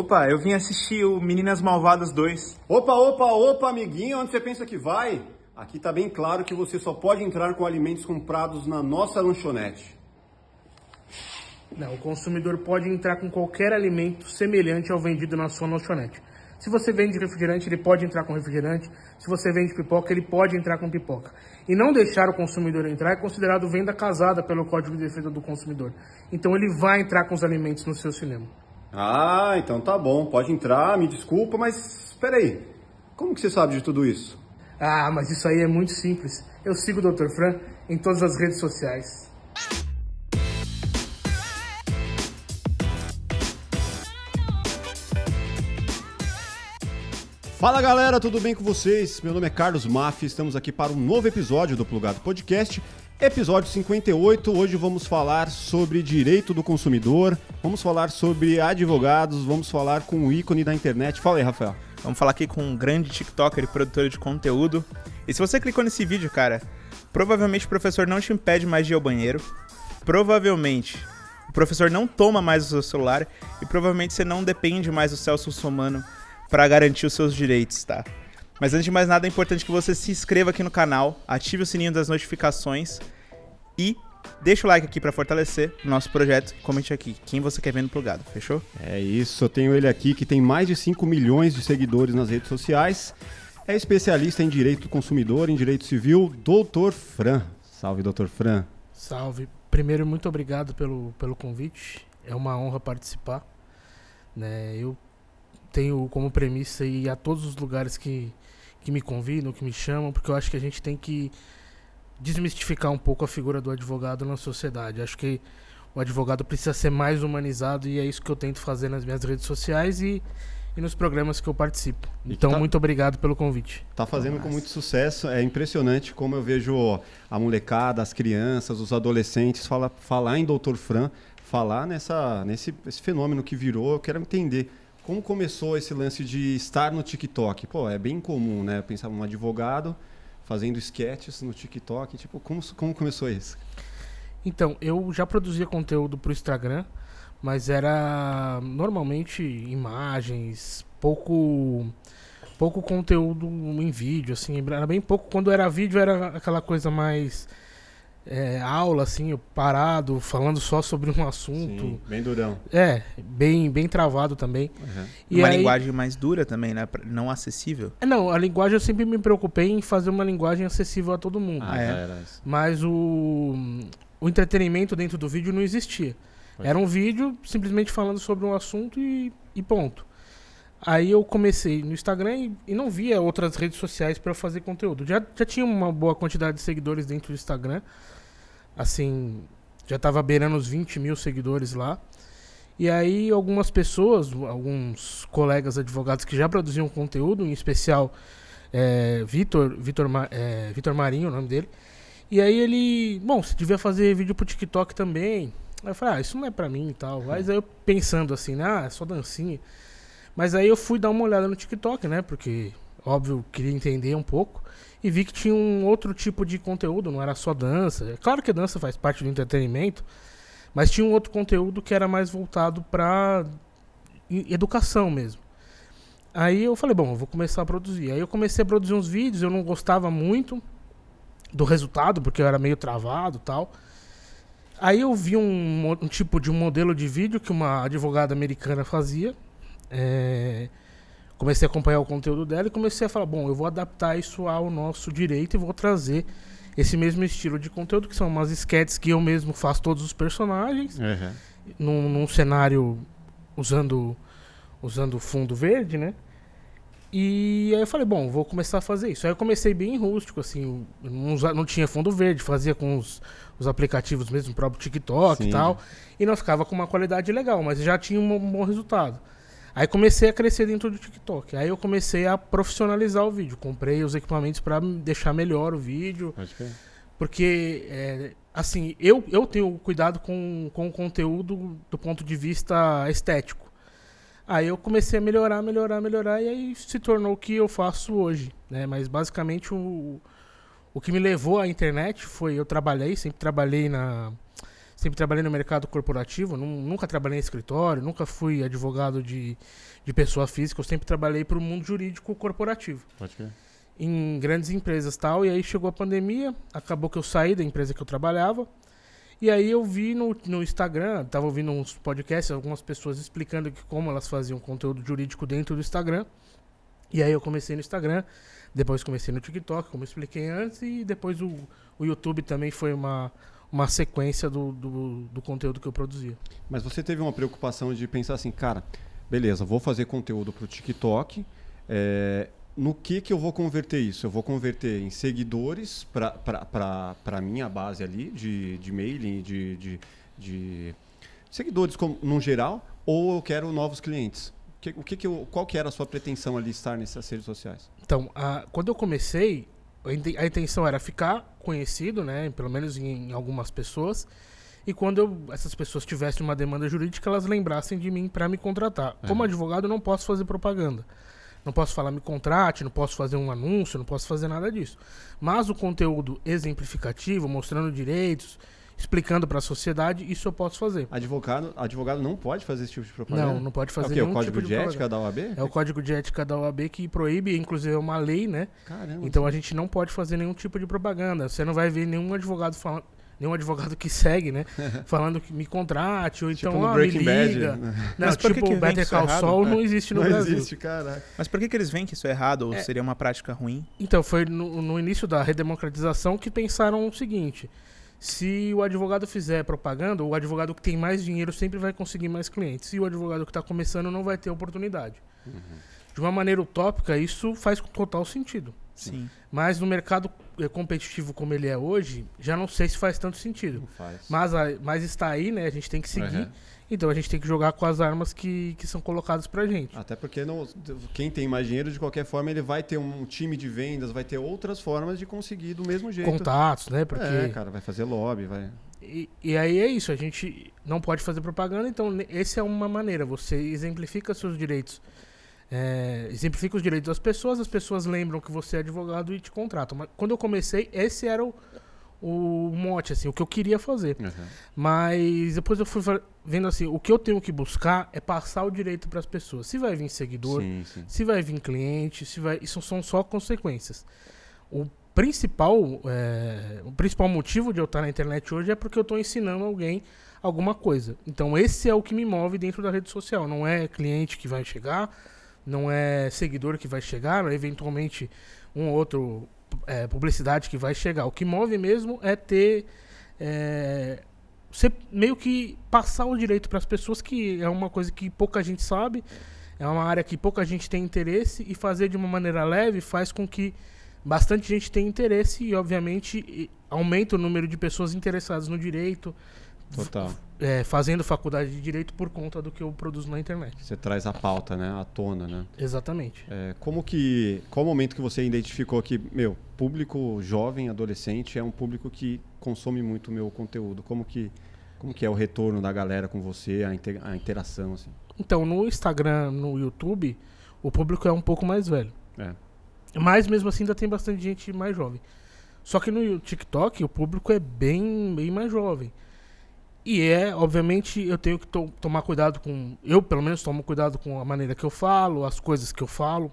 Opa, eu vim assistir o Meninas Malvadas 2. Opa, opa, opa, amiguinho, onde você pensa que vai? Aqui tá bem claro que você só pode entrar com alimentos comprados na nossa lanchonete. Não, o consumidor pode entrar com qualquer alimento semelhante ao vendido na sua lanchonete. Se você vende refrigerante, ele pode entrar com refrigerante. Se você vende pipoca, ele pode entrar com pipoca. E não deixar o consumidor entrar é considerado venda casada pelo Código de Defesa do Consumidor. Então ele vai entrar com os alimentos no seu cinema. Ah, então tá bom, pode entrar, me desculpa, mas espera aí. Como que você sabe de tudo isso? Ah, mas isso aí é muito simples. Eu sigo o Dr. Fran em todas as redes sociais. Fala galera, tudo bem com vocês? Meu nome é Carlos Maffi, estamos aqui para um novo episódio do Plugado Podcast, episódio 58. Hoje vamos falar sobre direito do consumidor, vamos falar sobre advogados, vamos falar com o ícone da internet. Fala aí, Rafael. Vamos falar aqui com um grande TikToker e produtor de conteúdo. E se você clicou nesse vídeo, cara, provavelmente o professor não te impede mais de ir ao banheiro. Provavelmente o professor não toma mais o seu celular e provavelmente você não depende mais do Celso Somano para garantir os seus direitos, tá? Mas antes de mais nada, é importante que você se inscreva aqui no canal, ative o sininho das notificações e deixa o like aqui para fortalecer o nosso projeto. Comente aqui quem você quer ver no plugado, fechou? É isso, eu tenho ele aqui que tem mais de 5 milhões de seguidores nas redes sociais. É especialista em direito do consumidor, em direito civil, Doutor Fran. Salve, Doutor Fran. Salve. Primeiro, muito obrigado pelo, pelo convite. É uma honra participar. Né? Eu tenho como premissa ir a todos os lugares que, que me convidam, que me chamam, porque eu acho que a gente tem que desmistificar um pouco a figura do advogado na sociedade. Acho que o advogado precisa ser mais humanizado e é isso que eu tento fazer nas minhas redes sociais e, e nos programas que eu participo. Então, tá- muito obrigado pelo convite. Tá fazendo com muito sucesso. É impressionante como eu vejo a molecada, as crianças, os adolescentes fala, falar em Doutor Fran, falar nessa, nesse esse fenômeno que virou. Eu quero entender como começou esse lance de estar no TikTok. Pô, é bem comum, né? Pensar num advogado fazendo sketches no TikTok. Tipo, como, como começou isso? Então, eu já produzia conteúdo pro Instagram, mas era normalmente imagens, pouco pouco conteúdo em vídeo, assim, era bem pouco. Quando era vídeo era aquela coisa mais é, aula, assim, parado, falando só sobre um assunto. Sim, bem durão. É, bem, bem travado também. Uhum. E uma aí- linguagem mais dura também, né? Não acessível. É, Não, a linguagem eu sempre me preocupei em fazer uma linguagem acessível a todo mundo. Ah, é? isso. Mas o, o entretenimento dentro do vídeo não existia. Pode Era um vídeo simplesmente falando sobre um assunto e, e ponto. Aí eu comecei no Instagram e, e não via outras redes sociais para fazer conteúdo. Já, já tinha uma boa quantidade de seguidores dentro do Instagram. Assim, já tava beirando os 20 mil seguidores lá. E aí algumas pessoas, alguns colegas advogados que já produziam conteúdo, em especial é, Vitor, Vitor, é, Vitor Marinho, o nome dele. E aí ele, bom, você devia fazer vídeo pro TikTok também. Aí eu falei, ah, isso não é pra mim e tal. Mas aí eu pensando assim, né, ah, é só dancinha. Mas aí eu fui dar uma olhada no TikTok, né? Porque, óbvio, queria entender um pouco. E vi que tinha um outro tipo de conteúdo, não era só dança. É claro que a dança faz parte do entretenimento, mas tinha um outro conteúdo que era mais voltado pra e- educação mesmo. Aí eu falei, bom, eu vou começar a produzir. Aí eu comecei a produzir uns vídeos, eu não gostava muito do resultado, porque eu era meio travado tal. Aí eu vi um, um tipo de um modelo de vídeo que uma advogada americana fazia. É, comecei a acompanhar o conteúdo dela e comecei a falar, bom, eu vou adaptar isso ao nosso direito e vou trazer esse mesmo estilo de conteúdo, que são umas sketches que eu mesmo faço todos os personagens Uhum. num, num cenário usando usando fundo verde, né? E aí eu falei, bom, vou começar a fazer isso. Aí eu comecei bem rústico, assim, não, não tinha fundo verde, fazia com os, os aplicativos mesmo, o próprio TikTok Sim. e tal. E não ficava com uma qualidade legal, mas já tinha um, bom resultado. Aí comecei a crescer dentro do TikTok. Aí eu comecei a profissionalizar o vídeo. Comprei os equipamentos para deixar melhor o vídeo. Crer. Porque, é, assim, eu, eu tenho cuidado com, com o conteúdo do ponto de vista estético. Aí eu comecei a melhorar, melhorar, melhorar, e aí se tornou o que eu faço hoje. Né? Mas basicamente o, o que me levou à internet foi eu trabalhei, sempre trabalhei na. Sempre trabalhei no mercado corporativo, nun- nunca trabalhei em escritório, nunca fui advogado de, de pessoa física, eu sempre trabalhei para o mundo jurídico corporativo Pode ver. em grandes empresas tal. E aí chegou a pandemia, acabou que eu saí da empresa que eu trabalhava. E aí eu vi no, no Instagram, tava ouvindo uns podcasts, algumas pessoas explicando que como elas faziam conteúdo jurídico dentro do Instagram. E aí eu comecei no Instagram, depois comecei no TikTok, como expliquei antes, e depois o, o YouTube também foi uma, uma sequência do, do, do conteúdo que eu produzia. Mas você teve uma preocupação de pensar assim, cara, beleza, vou fazer conteúdo para o TikTok. é, no que, que eu vou converter isso? Eu vou converter em seguidores para a minha base ali de, de mailing, de, de, de seguidores como, no geral, ou eu quero novos clientes? O que, o que que eu, qual que era a sua pretensão ali estar nessas redes sociais? Então, a- quando eu comecei, a inten- a intenção era ficar conhecido, né? Pelo menos em, em algumas pessoas. E quando eu- essas pessoas tivessem uma demanda jurídica, elas lembrassem de mim para me contratar. Como advogado, eu não posso fazer propaganda. Não posso falar me contrate, não posso fazer um anúncio, não posso fazer nada disso. Mas o conteúdo exemplificativo, mostrando direitos, explicando para a sociedade, isso eu posso fazer. Advogado, advogado não pode fazer esse tipo de propaganda? Não, não pode É o fazer quê? O nenhum código tipo de, de ética da OAB? É o código de ética da OAB que proíbe, inclusive é uma lei, né? Caramba. Então a gente não pode fazer nenhum tipo de propaganda. Você não vai ver nenhum advogado falando, nenhum advogado que segue, né? falando que me contrate ou tipo então no ah, me Bad. liga. né? Não, Mas por que tipo que vem Better isso Call? Saul não existe no Não Brasil. existe, caraca. Mas por que, que eles veem que isso é errado ou É. seria uma prática ruim? Então foi no, no início da redemocratização que pensaram o seguinte: se o advogado fizer propaganda, o advogado que tem mais dinheiro sempre vai conseguir mais clientes. E o advogado que está começando não vai ter oportunidade. Uhum. De uma maneira utópica, isso faz total sentido. Sim. Mas no mercado eh, competitivo como ele é hoje, já não sei se faz tanto sentido. Não faz. Mas, mas está aí, né? A gente tem que seguir. Uhum. Então a gente tem que jogar com as armas que, que são colocadas pra gente. Até porque não- quem tem mais dinheiro, de qualquer forma, ele vai ter um time de vendas, vai ter outras formas de conseguir do mesmo jeito. Contatos, né? Porque. É, cara, vai fazer lobby, vai. E, e aí é isso, a gente não pode fazer propaganda, então essa é uma maneira. Você exemplifica seus direitos. é, exemplifica os direitos das pessoas, as pessoas lembram que você é advogado e te contratam. Mas quando eu comecei, esse era o, o mote, assim, o que eu queria fazer. Mas depois eu fui vendo assim, o que eu tenho que buscar é passar o direito para as pessoas. Se vai vir seguidor, Sim, sim. se vai vir cliente, se vai, isso são só consequências. O principal, é, o principal motivo de eu estar na internet hoje é porque eu estou ensinando alguém alguma coisa. Então esse é o que me move dentro da rede social. Não é cliente que vai chegar, não é seguidor que vai chegar, ou eventualmente um ou outro é, publicidade que vai chegar. O que move mesmo é ter é, você meio que passar o direito para as pessoas, que é uma coisa que pouca gente sabe, é uma área que pouca gente tem interesse, e fazer de uma maneira leve faz com que bastante gente tenha interesse e, obviamente, aumenta o número de pessoas interessadas no direito, Total. é, fazendo faculdade de direito por conta do que eu produzo na internet. Você traz a pauta, né? À tona, né? Exatamente. É, como que. Qual o momento que você identificou que, meu, público jovem, adolescente, é um público que consome muito o meu conteúdo? Como que, como que é o retorno da galera com você, a, inte- a interação, assim? Então, no Instagram, no YouTube, o público é um pouco mais velho. É. Mas mesmo assim ainda tem bastante gente mais jovem. Só que no TikTok o público é bem, bem mais jovem. E é, obviamente, eu tenho que to- tomar cuidado com. Eu, pelo menos, tomo cuidado com a maneira que eu falo, as coisas que eu falo,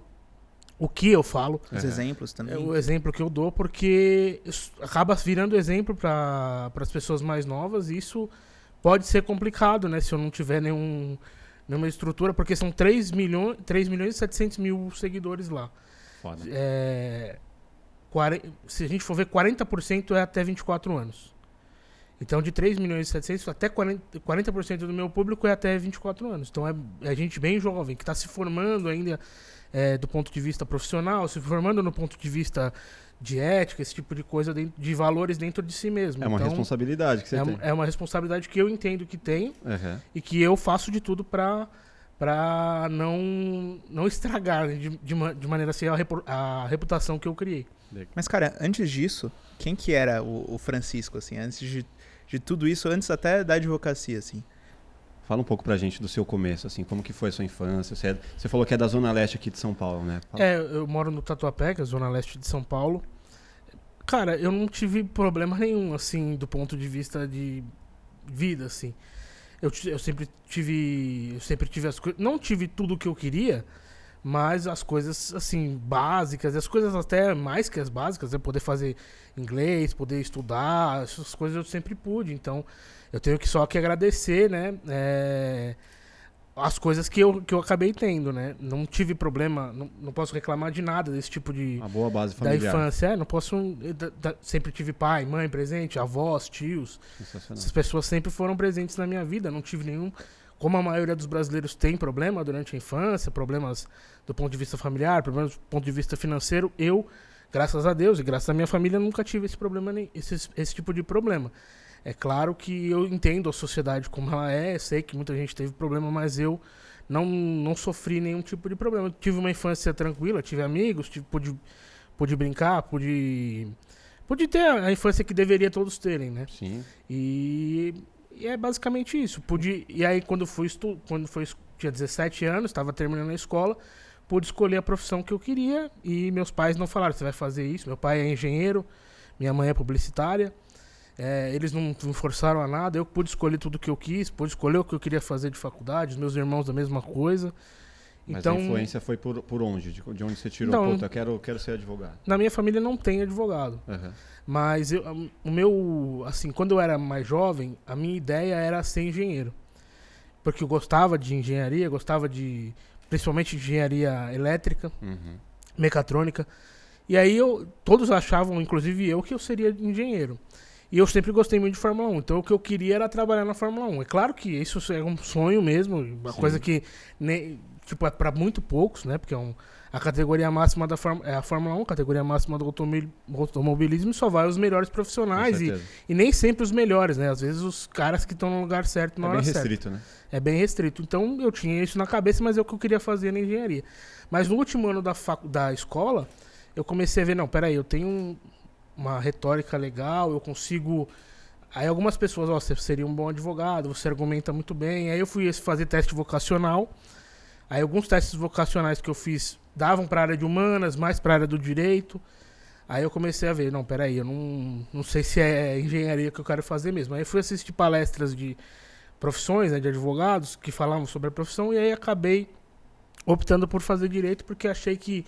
o que eu falo, Os Uhum. exemplos também. é o exemplo que eu dou, porque acaba virando exemplo para as pessoas mais novas e isso pode ser complicado, né? Se eu não tiver nenhum, nenhuma estrutura, porque são 3 milhões, 3 milhões e 700 mil seguidores lá. Foda. É, se a gente for ver, 40% é até 24 anos. Então, de 3 milhões e 700, até 40%, 40% do meu público é até 24 anos. Então, é, é gente bem jovem, que está se formando ainda é, do ponto de vista profissional, se formando no ponto de vista de ética, esse tipo de coisa, dentro- de valores dentro de si mesmo. É uma então, responsabilidade que você é, tem. é uma responsabilidade que eu entendo que tenho Uhum. e que eu faço de tudo para para não não estragar né, de, de, de maneira assim a reputação que eu criei. Mas, cara, antes disso, quem que era o, o Francisco, assim? Antes de, de tudo isso, antes até da advocacia, assim? Fala um pouco pra gente do seu começo, assim, como que foi a sua infância? Você, é- você falou que é da Zona Leste aqui de São Paulo, né? Fala. É, eu moro no Tatuapé, que é a zona leste de São Paulo. Cara, eu não tive problema nenhum assim do ponto de vista de vida, assim. Eu, eu sempre tive. Eu sempre tive as coisas. Não tive tudo o que eu queria, mas as coisas, assim, básicas, as coisas até mais que as básicas, é poder fazer inglês, poder estudar, essas coisas eu sempre pude. Então, eu tenho que só que agradecer, né? é, as coisas que eu, que eu acabei tendo, né? Não tive problema, não, não posso reclamar de nada desse tipo de Uma boa base da familiar. infância. É, não posso. eu da- da- sempre tive pai, mãe presente, avós, tios. Essas pessoas sempre foram presentes na minha vida. Não tive nenhum. Como a maioria dos brasileiros tem problema durante a infância, problemas do ponto de vista familiar, problemas do ponto de vista financeiro, eu, graças a Deus e graças à minha família, nunca tive esse problema, nem- esse, esse tipo de problema. É claro que eu entendo a sociedade como ela é, sei que muita gente teve problema, mas eu não, não sofri nenhum tipo de problema. Eu tive uma infância tranquila, tive amigos, tive, pude, pude brincar, pude, pude ter a a infância que deveria todos terem, né? Sim. E, e é basicamente isso. Pude, e aí quando fui estu, quando foi, tinha 17 anos, estava terminando a escola, pude escolher a profissão que eu queria e meus pais não falaram, você vai fazer isso. Meu pai é engenheiro, minha mãe é publicitária. É, eles não me forçaram a nada, eu pude escolher tudo que eu quis, pude escolher o que eu queria fazer de faculdade, os meus irmãos a mesma coisa. Mas Então, a influência foi por, por onde? De, de onde você tirou? Não, Puta, eu quero, quero ser advogado. na minha família não tem advogado. Aham. Mas eu, o meu, assim, quando eu era mais jovem, a minha ideia era ser engenheiro. Porque eu gostava de engenharia, gostava de, principalmente de engenharia elétrica, Uhum. mecatrônica. E aí eu, todos achavam, inclusive eu, que eu seria engenheiro. E eu sempre gostei muito de Fórmula 1. Então o que eu queria era trabalhar na Fórmula 1. É claro que isso é um sonho mesmo, uma Sim. coisa que nem, tipo, é para muito poucos, né? Porque é um, a categoria máxima da Fórmula, é a Fórmula 1, categoria máxima do automobil- automobilismo, só vai os melhores profissionais e, e nem sempre os melhores, né? Às vezes os caras que estão no lugar certo na É hora bem certa. restrito, né? É bem restrito. Então eu tinha isso na cabeça, mas é o que eu queria fazer na engenharia. Mas no último ano da, facu da escola, eu comecei a ver, não, peraí, eu tenho um- uma retórica legal, eu consigo. Aí algumas pessoas, ó, você seria um bom advogado, você argumenta muito bem. Aí eu fui fazer teste vocacional. Aí alguns testes vocacionais que eu fiz davam para a área de humanas, mais para a área do direito. Aí eu comecei a ver, não, peraí, eu não, não sei se é engenharia que eu quero fazer mesmo. Aí eu fui assistir palestras de profissões, né, de advogados, que falavam sobre a profissão, e aí acabei optando por fazer direito, porque achei que,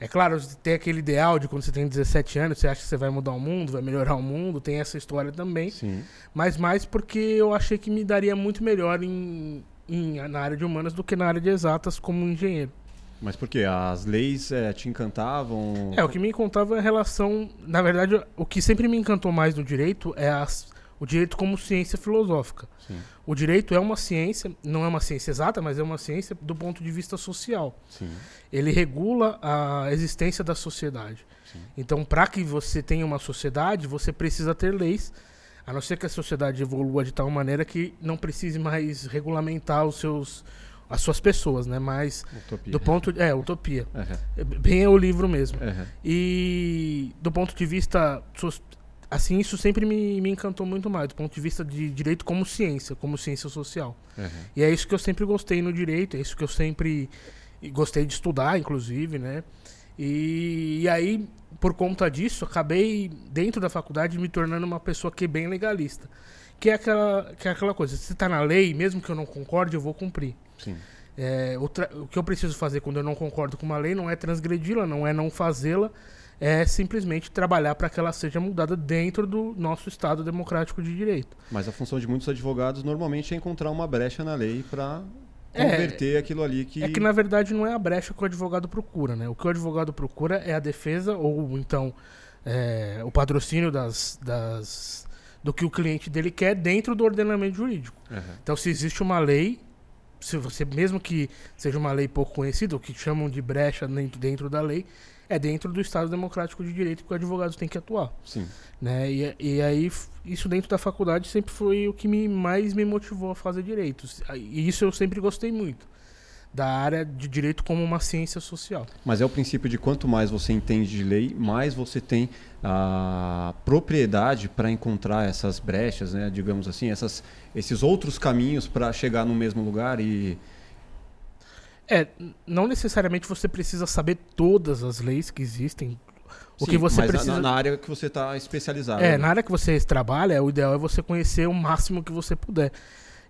é claro, tem aquele ideal de quando você tem 17 anos, você acha que você vai mudar o mundo, vai melhorar o mundo, tem essa história também, Sim. mas mais porque eu achei que me daria muito melhor em, em- na área de humanas do que na área de exatas como engenheiro. Mas por quê? As leis eh, te encantavam? É, o que me encantava é a relação. Na verdade, o que sempre me encantou mais no direito é as- o direito como ciência filosófica. Sim, O direito é uma ciência, não é uma ciência exata, mas é uma ciência do ponto de vista social. sim. Ele regula a existência da sociedade. Sim. Então, para que você tenha uma sociedade, você precisa ter leis, a não ser que a sociedade evolua de tal maneira que não precise mais regulamentar os seus, as suas pessoas, né? Mas Utopia. do ponto é utopia. É Bem é o livro mesmo. aham. E do ponto de vista. Assim, isso sempre me, me encantou muito mais, do ponto de vista de direito como ciência, como ciência social. aham. E é isso que eu sempre gostei no direito, é isso que eu sempre gostei de estudar, inclusive, né? E, e aí, por conta disso, acabei, dentro da faculdade, me tornando uma pessoa que é bem legalista. Que é aquela, que é aquela coisa, se está na lei, mesmo que eu não concorde, eu vou cumprir. Sim. É, o, tra- o que eu preciso fazer quando eu não concordo com uma lei não é transgredi-la, não é não fazê-la, é simplesmente trabalhar para que ela seja mudada dentro do nosso Estado democrático de direito. Mas a função de muitos advogados normalmente é encontrar uma brecha na lei para É. converter aquilo ali que. É que na verdade não é a brecha que o advogado procura, né? O que o advogado procura é a defesa ou então é, o patrocínio das, das do que o cliente dele quer dentro do ordenamento jurídico. Aham. Então, se existe uma lei, se você mesmo que seja uma lei pouco conhecida, o que chamam de brecha dentro, dentro da lei, é dentro do Estado Democrático de Direito que o advogado tem que atuar. Sim. Né? E, e aí, isso dentro da faculdade sempre foi o que me, mais me motivou a fazer direitos. E isso eu sempre gostei muito. Da área de direito como uma ciência social. Mas é o princípio de quanto mais você entende de lei, mais você tem a propriedade para encontrar essas brechas, né? digamos assim, essas, esses outros caminhos para chegar no mesmo lugar e. É, não necessariamente você precisa saber todas as leis que existem. o Sim, que você mas precisa. Na, área que você está especializado. É, né? na área que você trabalha, o ideal é você conhecer o máximo que você puder.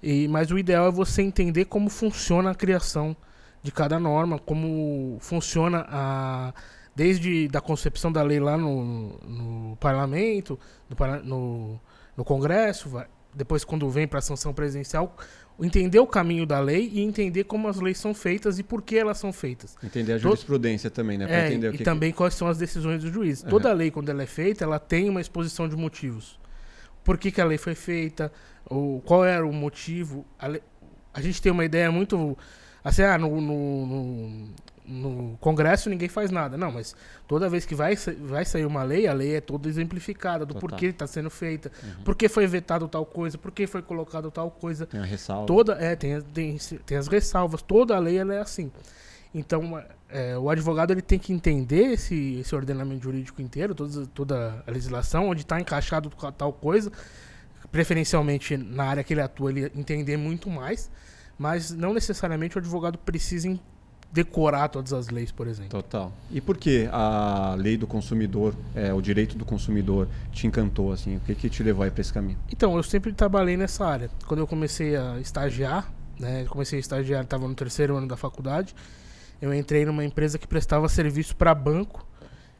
E, mas o ideal é você entender como funciona a criação de cada norma, como funciona a desde da concepção da lei lá no, no parlamento, no, no, no Congresso, depois quando vem para a sanção presidencial, entender o caminho da lei e entender como as leis são feitas e por que elas são feitas. Entender a Todo- jurisprudência também, né? Pra É, entender o e que também quais são as decisões do juiz. Aham. Toda lei, quando ela é feita, ela tem uma exposição de motivos. Por que, que a lei foi feita, ou qual era o motivo. A, lei- a gente tem uma ideia muito. Assim, ah, no, no, no- no Congresso ninguém faz nada. Não, mas toda vez que vai, vai sair uma lei, a lei é toda exemplificada do Total. porquê está sendo feita, Uhum. por que foi vetado tal coisa, por que foi colocado tal coisa. Tem a ressalva. Toda, é, tem, as- tem, tem as ressalvas, toda a lei é assim. Então, é, o advogado ele tem que entender esse, esse ordenamento jurídico inteiro, toda, toda a legislação, onde está encaixado ca- tal coisa, preferencialmente na área que ele atua, ele entender muito mais, mas não necessariamente o advogado precisa em- decorar todas as leis, por exemplo. Total. E por que a lei do consumidor, é, o direito do consumidor, te encantou assim? O que, que te levou aí para esse caminho? Então, eu sempre trabalhei nessa área. Quando eu comecei a estagiar, né, comecei a estagiar, estava no terceiro ano da faculdade, eu entrei numa empresa que prestava serviço para banco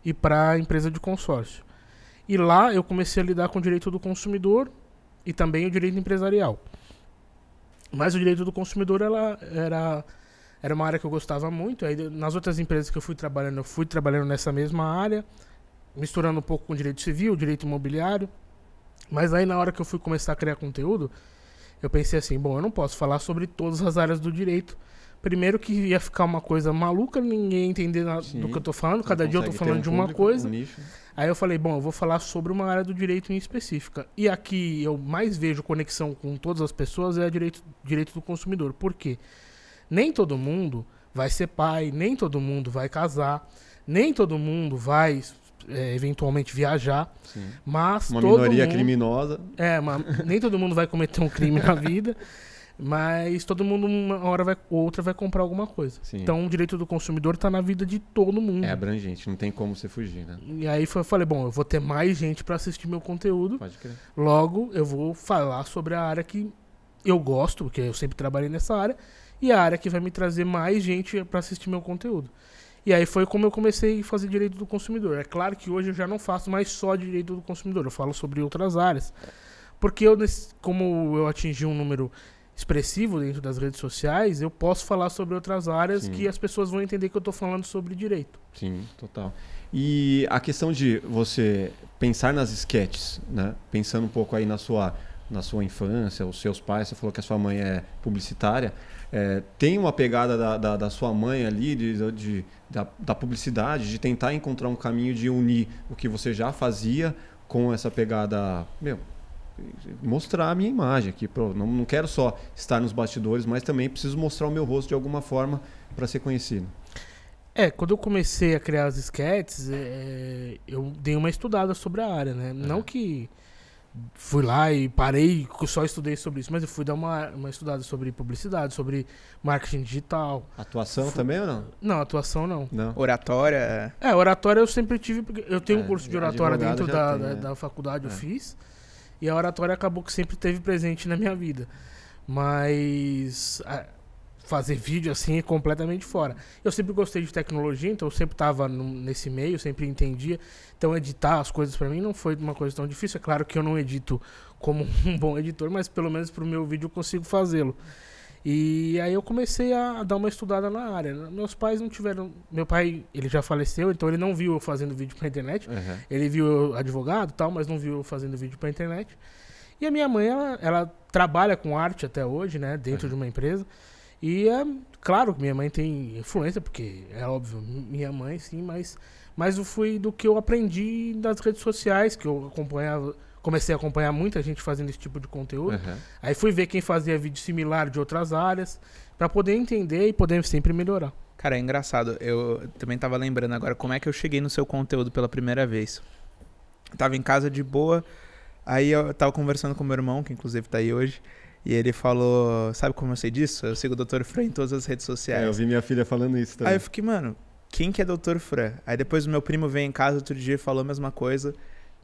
e para empresa de consórcio. E lá eu comecei a lidar com o direito do consumidor e também o direito empresarial. Mas o direito do consumidor ela era era uma área que eu gostava muito. Aí nas outras empresas que eu fui trabalhando, eu fui trabalhando nessa mesma área, misturando um pouco com direito civil, direito imobiliário. Mas aí na hora que eu fui começar a criar conteúdo, eu pensei assim, bom, eu não posso falar sobre todas as áreas do direito. Primeiro que ia ficar uma coisa maluca, ninguém ia entender na- Sim. do que eu tô falando, cada dia eu tô falando um de uma público, coisa. um. Aí eu falei, bom, eu vou falar sobre uma área do direito em específica. E aqui eu mais vejo conexão com todas as pessoas é a direito, direito do consumidor. Por quê? Nem todo mundo vai ser pai, nem todo mundo vai casar, nem todo mundo vai é, eventualmente viajar, Sim. mas Uma minoria mundo... criminosa. É, mas nem todo mundo vai cometer um crime na vida, mas todo mundo uma hora vai, outra vai comprar alguma coisa. Sim. Então o direito do consumidor está na vida de todo mundo. É abrangente, não tem como você fugir, né? E aí foi, eu falei, bom, eu vou ter mais gente para assistir meu conteúdo, Pode crer. logo eu vou falar sobre a área que eu gosto, porque eu sempre trabalhei nessa área, e a área que vai me trazer mais gente para assistir meu conteúdo. E aí foi como eu comecei a fazer direito do consumidor. É claro que hoje eu já não faço mais só direito do consumidor, eu falo sobre outras áreas. Porque eu, como eu atingi um número expressivo dentro das redes sociais, eu posso falar sobre outras áreas Sim. que as pessoas vão entender que eu estou falando sobre direito. Sim, total. E a questão de você pensar nas sketches, né? Pensando um pouco aí na sua, na sua infância, os seus pais, você falou que a sua mãe é publicitária. É, tem uma pegada da, da, da sua mãe ali, de, de- da, da publicidade, de tentar encontrar um caminho de unir o que você já fazia com essa pegada. Meu, mostrar a minha imagem aqui. Pô, não, não quero só estar nos bastidores, mas também preciso mostrar o meu rosto de alguma forma para ser conhecido. É, quando eu comecei a criar as sketches, é, eu dei uma estudada sobre a área, né? Não que fui lá e parei e só estudei sobre isso, mas eu fui dar uma, uma estudada sobre publicidade, sobre marketing digital. Atuação também ou não? Não, atuação não. Não. Oratória. É, oratória eu sempre tive, porque eu tenho É, um curso de oratória dentro da, tem, da, é. da faculdade, eu É. fiz. E a oratória acabou que sempre teve presente na minha vida. Mas a- fazer vídeo assim é completamente fora. Eu sempre gostei de tecnologia, então eu sempre estava nesse meio, sempre entendia. Então editar as coisas para mim não foi uma coisa tão difícil. É claro que eu não edito como um bom editor, mas pelo menos pro meu vídeo eu consigo fazê-lo. E aí eu comecei a, dar uma estudada na área. Meus pais não tiveram. Meu pai, ele já faleceu, então ele não viu eu fazendo vídeo pra internet. Uhum. Ele viu eu advogado tal, mas não viu eu fazendo vídeo pra internet. E a minha mãe, ela, ela trabalha com arte até hoje, né? Dentro Uhum. de uma empresa. E é claro que minha mãe tem influência, porque é óbvio, minha mãe sim, mas, mas eu fui do que eu aprendi das redes sociais, que eu acompanhava. Comecei a acompanhar muita gente fazendo esse tipo de conteúdo. Uhum. Aí fui ver quem fazia vídeo similar de outras áreas, pra poder entender e poder sempre melhorar. Cara, é engraçado. Eu também tava lembrando agora como é que eu cheguei no seu conteúdo pela primeira vez. Eu tava em casa de boa, aí eu tava conversando com meu irmão, que inclusive tá aí hoje, e ele falou: Sabe como eu sei disso? Eu sigo o Dr. Fran em todas as redes sociais. É, eu vi minha filha falando isso também. Aí eu fiquei, mano, quem que é Dr. Fran? Aí depois o meu primo veio em casa outro dia e falou a mesma coisa.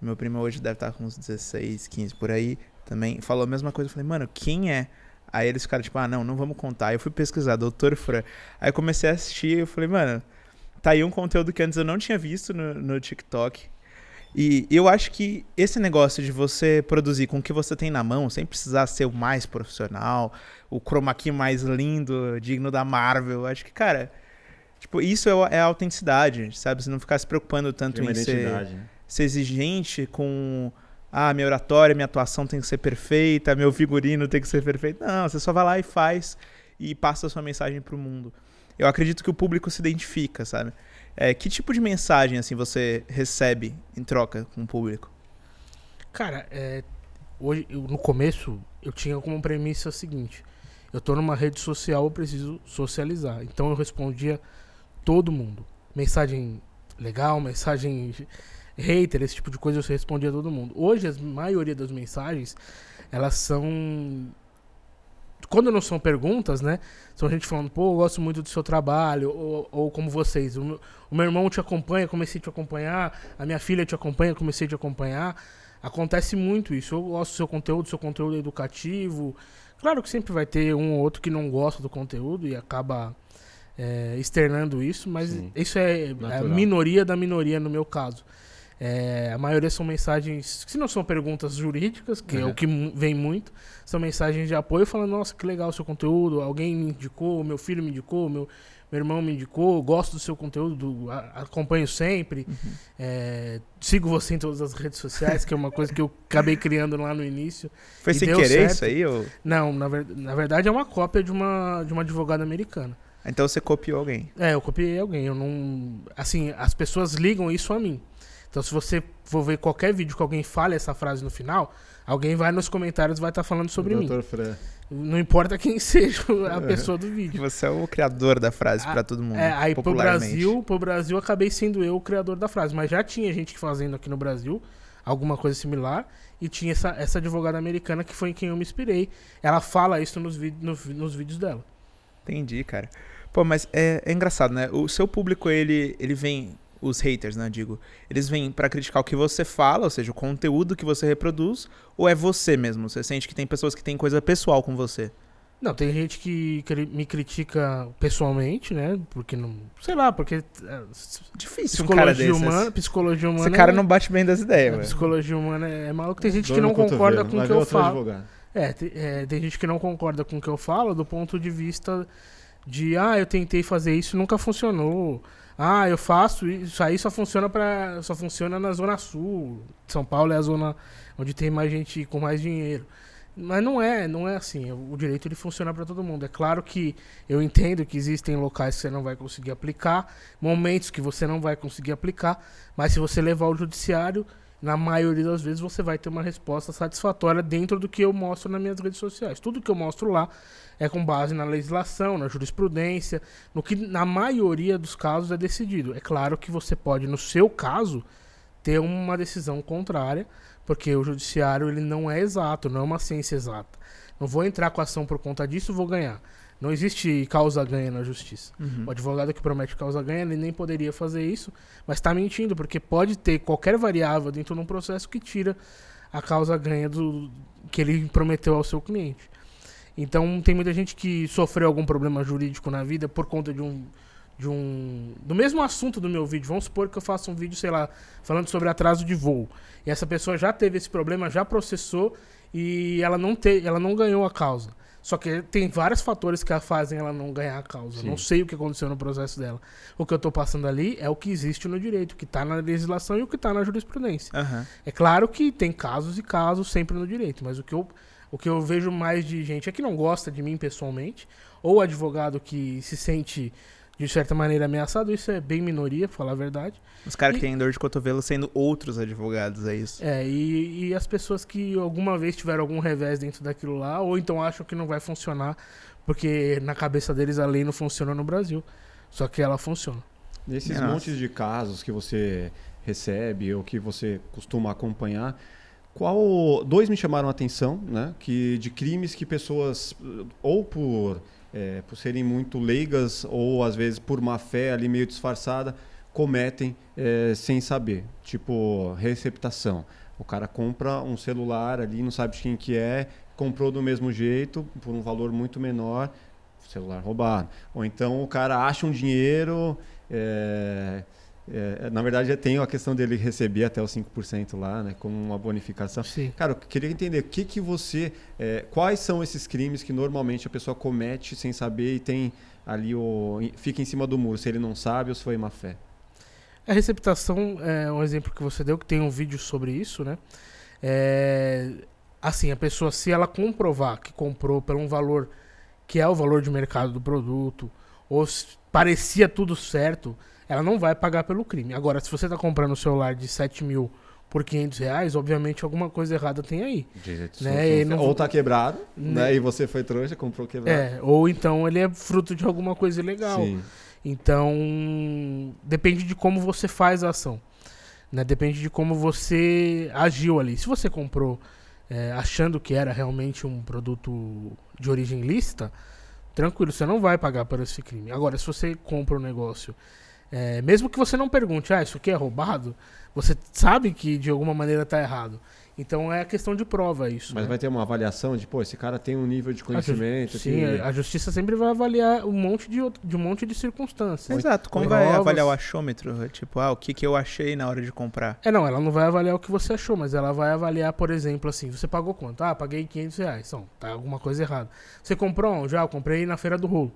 Meu primo hoje deve estar com uns 16, 15 por aí. Também falou a mesma coisa. Eu falei, mano, quem é? Aí eles ficaram tipo, ah, não, não vamos contar. Aí eu fui pesquisar, Dr. Fran. Aí eu comecei a assistir e eu falei, mano, tá aí um conteúdo que antes eu não tinha visto no, no TikTok. E eu acho que esse negócio de você produzir com o que você tem na mão, sem precisar ser o mais profissional, o chroma key mais lindo, digno da Marvel, acho que, cara, tipo, isso é, é a autenticidade, sabe? Você não ficar se preocupando tanto em ser, né? ser exigente com ah, minha oratória, minha atuação tem que ser perfeita, meu figurino tem que ser perfeito. Não, você só vai lá e faz e passa a sua mensagem pro mundo. Eu acredito que o público se identifica, sabe? É, que tipo de mensagem assim você recebe em troca com o público? Cara, é, hoje, eu, no começo, eu tinha como premissa a seguinte: eu tô numa rede social, eu preciso socializar. Então eu respondia todo mundo. Mensagem legal, mensagem hater, esse tipo de coisa eu respondia todo mundo. Hoje, a maioria das mensagens, elas são quando não são perguntas, né? São gente falando, pô, eu gosto muito do seu trabalho, ou, ou como vocês, o meu, o meu, irmão te acompanha, comecei a te acompanhar, a minha filha te acompanha, comecei a te acompanhar. Acontece muito isso. Eu gosto do seu conteúdo, do seu conteúdo educativo. Claro que sempre vai ter um ou outro que não gosta do conteúdo e acaba é, externando isso, mas Sim. isso é Natural. a minoria da minoria no meu caso. É, a maioria são mensagens, se não são perguntas jurídicas, que uhum. é o que vem muito, são mensagens de apoio falando, nossa, que legal o seu conteúdo, alguém me indicou, meu filho me indicou, meu, meu irmão me indicou, gosto do seu conteúdo, do, a, acompanho sempre, uhum. é, sigo você em todas as redes sociais, que é uma coisa que eu acabei criando lá no início. Foi sem querer certo. isso aí? Ou... Não, na, ver, na verdade é uma cópia de uma, de uma advogada americana. Então você copiou alguém? É, eu copiei alguém. Eu não. Assim, as pessoas ligam isso a mim. Então, se você for ver qualquer vídeo que alguém fale essa frase no final, alguém vai nos comentários e vai estar tá falando sobre mim. Fre. Não importa quem seja a pessoa do vídeo. Você é o criador da frase para todo mundo. É, aí pro Brasil, pro Brasil acabei sendo eu o criador da frase, mas já tinha gente fazendo aqui no Brasil alguma coisa similar e tinha essa, essa advogada americana que foi em quem eu me inspirei. Ela fala isso nos, no, nos vídeos dela. Entendi, cara. Pô, mas é, é engraçado, né? O seu público, ele, ele vem os haters, né, digo, eles vêm para criticar o que você fala, ou seja, o conteúdo que você reproduz, ou é você mesmo? Você sente que tem pessoas que têm coisa pessoal com você? Não, tem gente que me critica pessoalmente, né? Porque não. Sei lá, porque. É, Difícil um cara desses. humana, Psicologia humana. Esse cara é, não bate bem das ideias, velho. Psicologia humana é maluco. Tem gente que não concorda com o que eu falo. É tem, é, tem gente que não concorda com o que eu falo do ponto de vista de, ah, eu tentei fazer isso e nunca funcionou. Ah, eu faço isso aí só funciona para só funciona na zona sul. São Paulo é a zona onde tem mais gente com mais dinheiro. Mas não é, não é assim. O direito ele funciona para todo mundo. É claro que eu entendo que existem locais que você não vai conseguir aplicar, momentos que você não vai conseguir aplicar, mas se você levar ao judiciário, na maioria das vezes você vai ter uma resposta satisfatória dentro do que eu mostro nas minhas redes sociais. Tudo que eu mostro lá é com base na legislação, na jurisprudência, no que na maioria dos casos é decidido. É claro que você pode, no seu caso, ter uma decisão contrária, porque o judiciário ele não é exato, não é uma ciência exata. Não vou entrar com ação por conta disso, vou ganhar. Não existe causa-ganha na justiça. Uhum. O advogado que promete causa-ganha, ele nem poderia fazer isso, mas está mentindo, porque pode ter qualquer variável dentro de um processo que tira a causa-ganha do que ele prometeu ao seu cliente. Então, tem muita gente que sofreu algum problema jurídico na vida por conta de um de um do mesmo assunto do meu vídeo. Vamos supor que eu faça um vídeo, sei lá, falando sobre atraso de voo. E essa pessoa já teve esse problema, já processou e ela não te, ela não ganhou a causa. Só que tem vários fatores que a fazem ela não ganhar a causa. Sim. Não sei o que aconteceu no processo dela. O que eu estou passando ali é o que existe no direito, o que está na legislação e o que está na jurisprudência. Uhum. É claro que tem casos e casos sempre no direito, mas o que, eu, o que eu vejo mais de gente é que não gosta de mim pessoalmente, ou advogado que se sente de certa maneira ameaçado, isso é bem minoria, pra falar a verdade. Os caras que têm dor de cotovelo sendo outros advogados, é isso? É, e, e as pessoas que alguma vez tiveram algum revés dentro daquilo lá, ou então acham que não vai funcionar, porque na cabeça deles a lei não funciona no Brasil. Só que ela funciona. Nesses Nossa. montes de casos que você recebe ou que você costuma acompanhar, qual dois me chamaram a atenção, né? Que de crimes que pessoas ou por é, por serem muito leigas ou às vezes por má fé ali meio disfarçada, cometem é, sem saber. Tipo, receptação. O cara compra um celular ali, não sabe de quem que é, comprou do mesmo jeito, por um valor muito menor, celular roubado. Ou então o cara acha um dinheiro, é, é, na verdade, tem a questão dele receber até os 5% lá, né, como uma bonificação. Sim. Cara, eu queria entender o que, que você. é, quais são esses crimes que normalmente a pessoa comete sem saber e tem ali o. fica em cima do muro, se ele não sabe ou se foi má fé. A receptação é um exemplo que você deu, que tem um vídeo sobre isso, né? É, assim, a pessoa, se ela comprovar que comprou por um valor que é o valor de mercado do produto, ou se parecia tudo certo, ela não vai pagar pelo crime. Agora, se você está comprando um celular de 7 mil por 500 reais, obviamente alguma coisa errada tem aí. Né, não- Ou tá quebrado, né? Né. E você foi trouxa, comprou quebrado. É, ou então ele é fruto de alguma coisa ilegal. Sim. Então, depende de como você faz a ação. Né? Depende de como você agiu ali. Se você comprou é, achando que era realmente um produto de origem lícita, tranquilo, você não vai pagar por esse crime. Agora, se você compra um negócio, é, mesmo que você não pergunte, ah, isso aqui é roubado, você sabe que de alguma maneira está errado. Então é a questão de prova isso. Mas né? vai ter uma avaliação de, pô, esse cara tem um nível de A conhecimento. Sim, que- a justiça sempre vai avaliar um monte de, outro- de um monte de circunstâncias. Exato, como Ou vai provas. avaliar o achômetro? Tipo, ah, o que, que eu achei na hora de comprar? É, não, ela não vai avaliar o que você achou, mas ela vai avaliar, por exemplo, assim, você pagou quanto? Ah, paguei 500 reais. Não, tá alguma coisa errada. Você comprou onde? Ah, eu comprei na Feira do Rolo.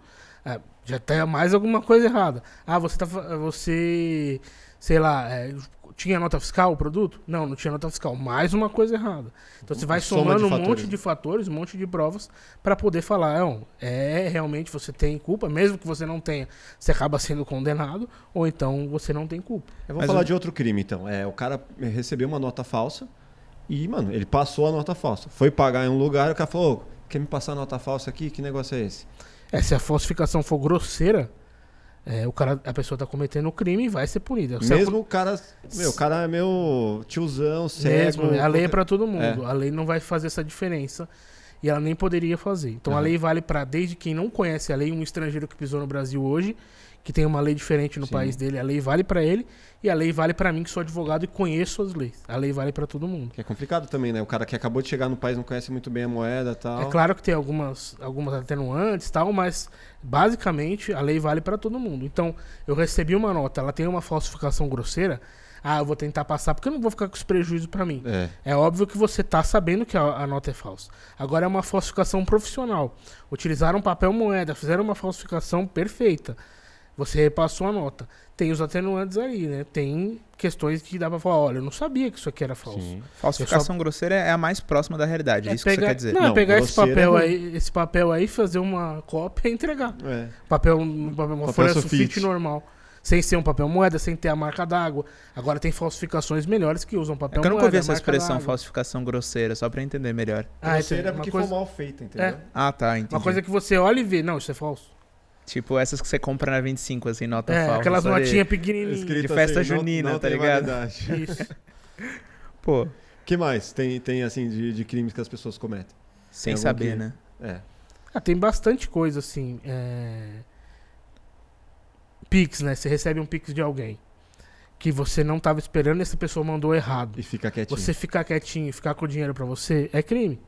É, já tem mais alguma coisa errada. Ah, você tá, você, sei lá, é, tinha nota fiscal o produto? Não, não tinha nota fiscal. Mais uma coisa errada. Então você vai Soma somando um fatores. monte de fatores, um monte de provas para poder falar, não, é realmente você tem culpa, mesmo que você não tenha, você acaba sendo condenado, ou então você não tem culpa. Eu vou Mas falar o- de outro crime, então. É, o cara recebeu uma nota falsa e, mano, ele passou a nota falsa. Foi pagar em um lugar e o cara falou, "Ô, quer me passar a nota falsa aqui? Que negócio é esse? É, se a falsificação for grosseira, é, o cara, a pessoa tá cometendo o crime e vai ser punida. Se a- Mesmo o cara, meu, o cara é meu tiozão, cego. mesmo, a lei é pra todo mundo. É. A lei não vai fazer essa diferença e ela nem poderia fazer. Então a Aham. lei vale pra desde quem não conhece a lei, um estrangeiro que pisou no Brasil hoje, que tem uma lei diferente no Sim. país dele, a lei vale pra ele e a lei vale pra mim que sou advogado e conheço as leis. A lei vale pra todo mundo. Que é complicado também, né? O cara que acabou de chegar no país não conhece muito bem a moeda e tal. É claro que tem algumas, algumas atenuantes e tal, mas basicamente a lei vale para todo mundo. Então, eu recebi uma nota, ela tem uma falsificação grosseira, ah, eu vou tentar passar, porque eu não vou ficar com esse prejuízo para mim. É. É óbvio que você tá sabendo que a, a nota é falsa. Agora é uma falsificação profissional. Utilizaram papel moeda, fizeram uma falsificação perfeita. Você repassou a nota. Tem os atenuantes aí, né? Tem questões que dá pra falar, olha, eu não sabia que isso aqui era falso. Sim. Falsificação grosseira é a mais próxima da realidade, é, isso que pegar, você quer dizer. Não, é Não, pegar esse é papel, ruim. aí, esse papel aí, fazer uma cópia e entregar. É. Papel, um papel- uma Papel folha sulfite. normal. Sem ser um papel moeda, sem ter a marca d'água. Agora tem falsificações melhores que usam É papel que eu moeda. nunca ouvi essa expressão falsificação grosseira, só pra entender melhor. Ah, Grosseiro então, é porque coisa, foi mal feito, entendeu? Ah, tá, entendi. uma coisa que você olha e vê, não, isso é falso. Tipo essas que você compra na 25, assim, nota é, falsa. aquelas notinhas pequenininhas. De festa assim, junina, não tá tem ligado? validade. Isso. Pô, que mais tem, tem assim, de, de crimes que as pessoas cometem? sem saber, que- né? É. Ah, tem bastante coisa assim. É... Pix, né? Você recebe um Pix de alguém que você não tava esperando e essa pessoa mandou errado. E fica quietinho. Você ficar quietinho e ficar com o dinheiro pra você é crime.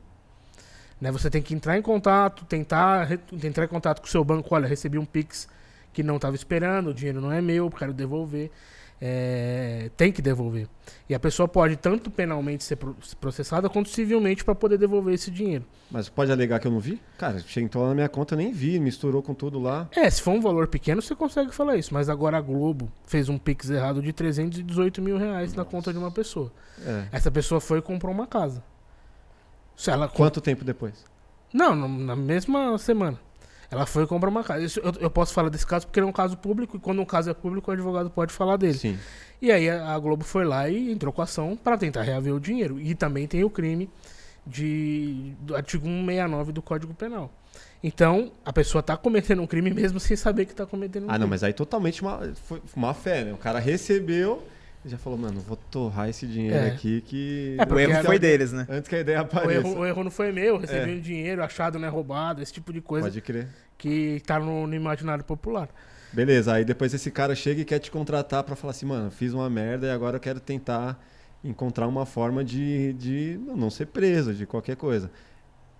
Né? Você tem que entrar em contato, tentar entrar em contato com o seu banco. Olha, recebi um Pix que não estava esperando, o dinheiro não é meu, quero devolver. É, tem que devolver. E a pessoa pode tanto penalmente ser pro- processada quanto civilmente para poder devolver esse dinheiro. Mas pode alegar que eu não vi? Cara, entrou na minha conta, nem vi, misturou com tudo lá. É, se for um valor pequeno, você consegue falar isso. Mas agora a Globo fez um Pix errado de 318 mil reais na conta de uma pessoa. É. Essa pessoa foi e comprou uma casa. Se ela Quanto tempo depois? Não, na mesma semana. Ela foi comprou uma casa. Isso, eu, eu posso falar desse caso porque ele é um caso público e quando um caso é público, o advogado pode falar dele. Sim. E aí a, a Globo foi lá e entrou com a ação para tentar reaver o dinheiro. E também tem o crime de, do artigo 169 do Código Penal. Então, a pessoa tá cometendo um crime mesmo sem saber que tá cometendo um Ah, crime. não, mas aí totalmente uma, foi má fé, né? O cara recebeu já falou, mano, vou torrar esse dinheiro É. aqui que. É, O erro foi deles, né? Antes que a ideia o, apareça. erro, o erro não foi meu, recebi É. um dinheiro, achado não é roubado, esse tipo de coisa Pode crer. que tá no, no imaginário popular. Beleza, aí depois esse cara chega e quer te contratar pra falar assim, mano, fiz uma merda e agora eu quero tentar encontrar uma forma de, de não ser preso, de qualquer coisa.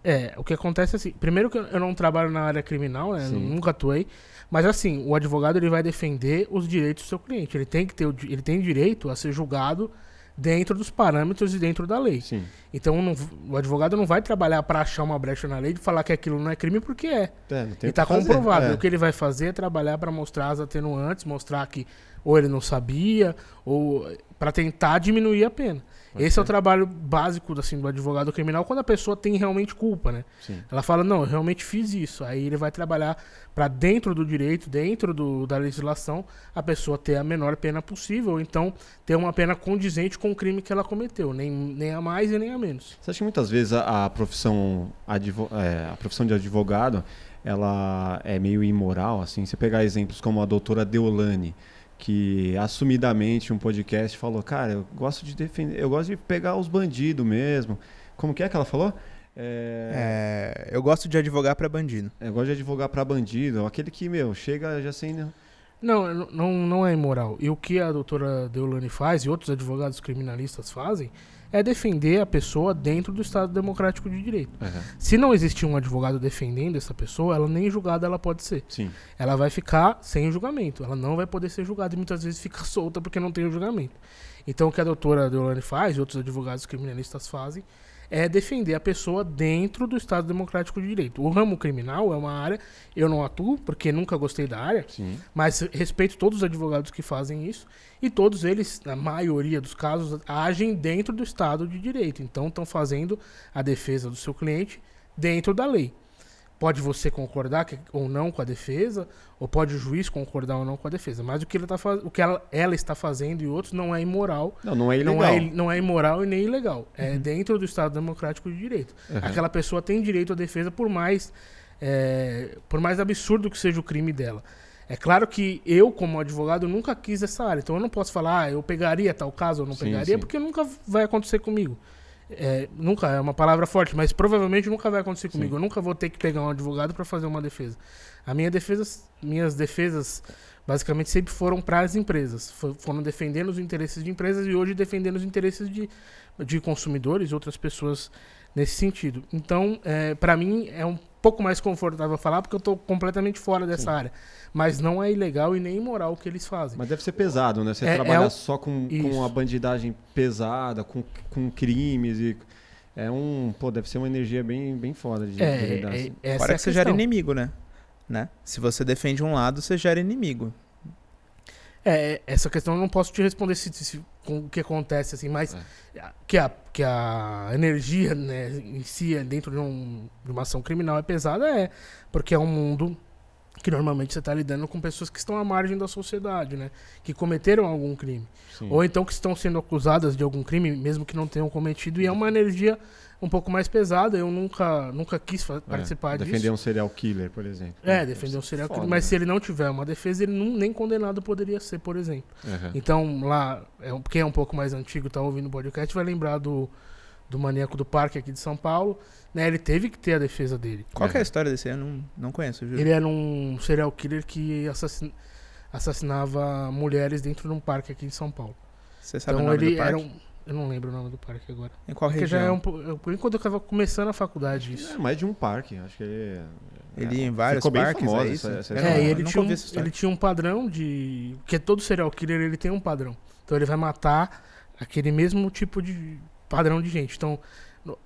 É, o que acontece é assim, primeiro que eu não trabalho na área criminal, né? Nunca atuei. Mas assim, o advogado ele vai defender os direitos do seu cliente. Ele tem que ter o ele tem direito a ser julgado dentro dos parâmetros e dentro da lei. Sim. Então não- o advogado não vai trabalhar para achar uma brecha na lei e falar que aquilo não é crime porque é. É, não tem E tá fazer. comprovado. É. O que ele vai fazer é trabalhar para mostrar as atenuantes, mostrar que ou ele não sabia, ou para tentar diminuir a pena. Esse é o trabalho básico assim, do advogado criminal quando a pessoa tem realmente culpa, né? Sim. Ela fala, não, eu realmente fiz isso. Aí ele vai trabalhar para dentro do direito, dentro do- da legislação, a pessoa ter a menor pena possível, ou então ter uma pena condizente com o crime que ela cometeu, nem, nem a mais e nem a menos. Você acha que muitas vezes a, a profissão advo- é, a profissão de advogado ela é meio imoral assim? Você pegar exemplos como a doutora Deolane, que assumidamente um podcast falou, cara, eu gosto de defender, eu gosto de pegar os bandidos mesmo. Como que é que ela falou? É, É, eu gosto de advogar pra bandido. eu gosto de advogar pra bandido, aquele que, meu, chega já sem Não, não, não é imoral. E o que a doutora Deolane faz e outros advogados criminalistas fazem é defender a pessoa dentro do Estado Democrático de Direito. Se não existir um advogado defendendo essa pessoa, ela nem julgada ela pode ser. Sim. ela vai ficar sem julgamento. Ela não vai poder ser julgada e muitas vezes fica solta porque não tem o julgamento. Então o que a doutora Deolane faz e outros advogados criminalistas fazem é defender a pessoa dentro do Estado Democrático de Direito. O ramo criminal é uma área, eu não atuo porque nunca gostei da área, Sim. mas respeito todos os advogados que fazem isso e todos eles, na maioria dos casos, agem dentro do Estado de Direito. Então estão fazendo a defesa do seu cliente dentro da lei. Pode você concordar que- ou não com a defesa, ou pode o juiz concordar ou não com a defesa. Mas o que, ele tá faz... o que ela, ela está fazendo e outros não é imoral. Não, não é ilegal. Não é, não é imoral e nem ilegal. É dentro do Estado Democrático de Direito. Uhum. Aquela pessoa tem direito à defesa por mais, é, por mais absurdo que seja o crime dela. É claro que eu, como advogado, nunca quis essa área. Então eu não posso falar, ah, eu pegaria tal caso ou não Sim, pegaria, sim. porque nunca vai acontecer comigo. É, nunca é uma palavra forte, mas provavelmente nunca vai acontecer comigo. Eu nunca vou ter que pegar um advogado para fazer uma defesa. A minha defesa, minhas defesas basicamente sempre foram para as empresas. Fo- Foram defendendo os interesses de empresas e hoje defendendo os interesses de, de consumidores e outras pessoas nesse sentido. Então, é, para mim é um pouco mais confortável falar porque eu estou completamente fora dessa área. Mas não é ilegal e nem imoral o que eles fazem. Mas deve ser pesado, né? Você É- trabalhar é o- só com, com a bandidagem pesada, com, com crimes e. É um. Pô, deve ser uma energia bem, bem foda de, de É, lidar. é, assim. é a que você gera inimigo, né? Né? Se você defende um lado, você gera inimigo. É, essa questão eu não posso te responder se, se- com o que acontece, assim, mas que, a, que a energia né, em si, é dentro de, um- de uma ação criminal é pesada, é. Porque é um mundo que normalmente você está lidando com pessoas que estão à margem da sociedade, né? Que cometeram algum crime. Sim. Ou então que estão sendo acusadas de algum crime, mesmo que não tenham cometido. E é uma energia um pouco mais pesada. Eu nunca, nunca quis É, participar disso. Defender um serial killer, por exemplo. É, defender um serial Foda, killer. Mas né? se ele não tiver uma defesa, ele não, nem condenado poderia ser, por exemplo. Aham. Então, lá, é, quem é um pouco mais antigo, tá ouvindo o podcast, vai lembrar do, do maníaco do parque aqui de São Paulo. Né, ele teve que ter a defesa dele. Qual que é É. a história desse? Eu não, não conheço, juro. Ele era um serial killer que assassin- assassinava mulheres dentro de um parque aqui em São Paulo. Você sabe o então nome ele do parque? era um. Eu não lembro o nome do parque agora. Em qual Porque região? já é um. eu- Por enquanto eu tava começando a faculdade isso. É mais de um parque, acho que ele. Ele ia em é, vários ficou bem parques, famosa é isso? essa- essa Eu É, ele tinha, um, ele tinha um padrão de. Porque todo serial killer ele tem um padrão. Então ele vai matar aquele mesmo tipo de padrão de gente. Então,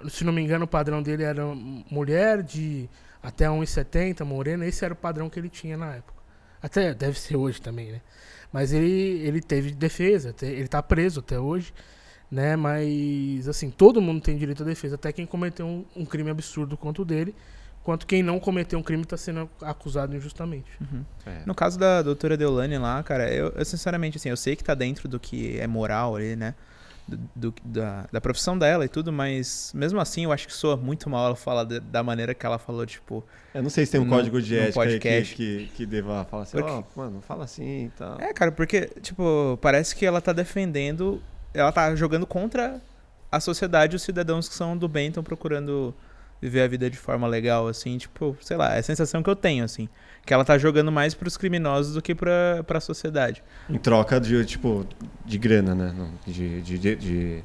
se não me engano, o padrão dele era mulher de até 1,70, morena. Esse era o padrão que ele tinha na época. Até deve ser hoje também, né? Mas ele, ele teve defesa, ele tá preso até hoje, né? Mas, assim, todo mundo tem direito à defesa, até quem cometeu um, um crime absurdo quanto o dele, quanto quem não cometeu um crime está sendo acusado injustamente. Uhum. É. No caso da doutora Deolane lá, cara, eu, eu sinceramente, assim, eu sei que tá dentro do que é moral ali, né? Do, do- da, da profissão dela e tudo, mas mesmo assim eu acho que soa muito mal ela falar de- da maneira que ela falou, tipo, Eu não sei se tem um No- código de ética aí que, podcast. que, que deva falar assim, Porque- ó, mano, fala assim e tal. É, cara, porque, tipo, parece que ela tá defendendo. Ela tá jogando contra a sociedade, os cidadãos que são do bem estão procurando viver a vida de forma legal, assim, tipo, sei lá, é a sensação que eu tenho, assim. Que ela tá jogando mais pros criminosos do que pra, pra sociedade. Em troca de, tipo, de grana, né? De, de, de, de,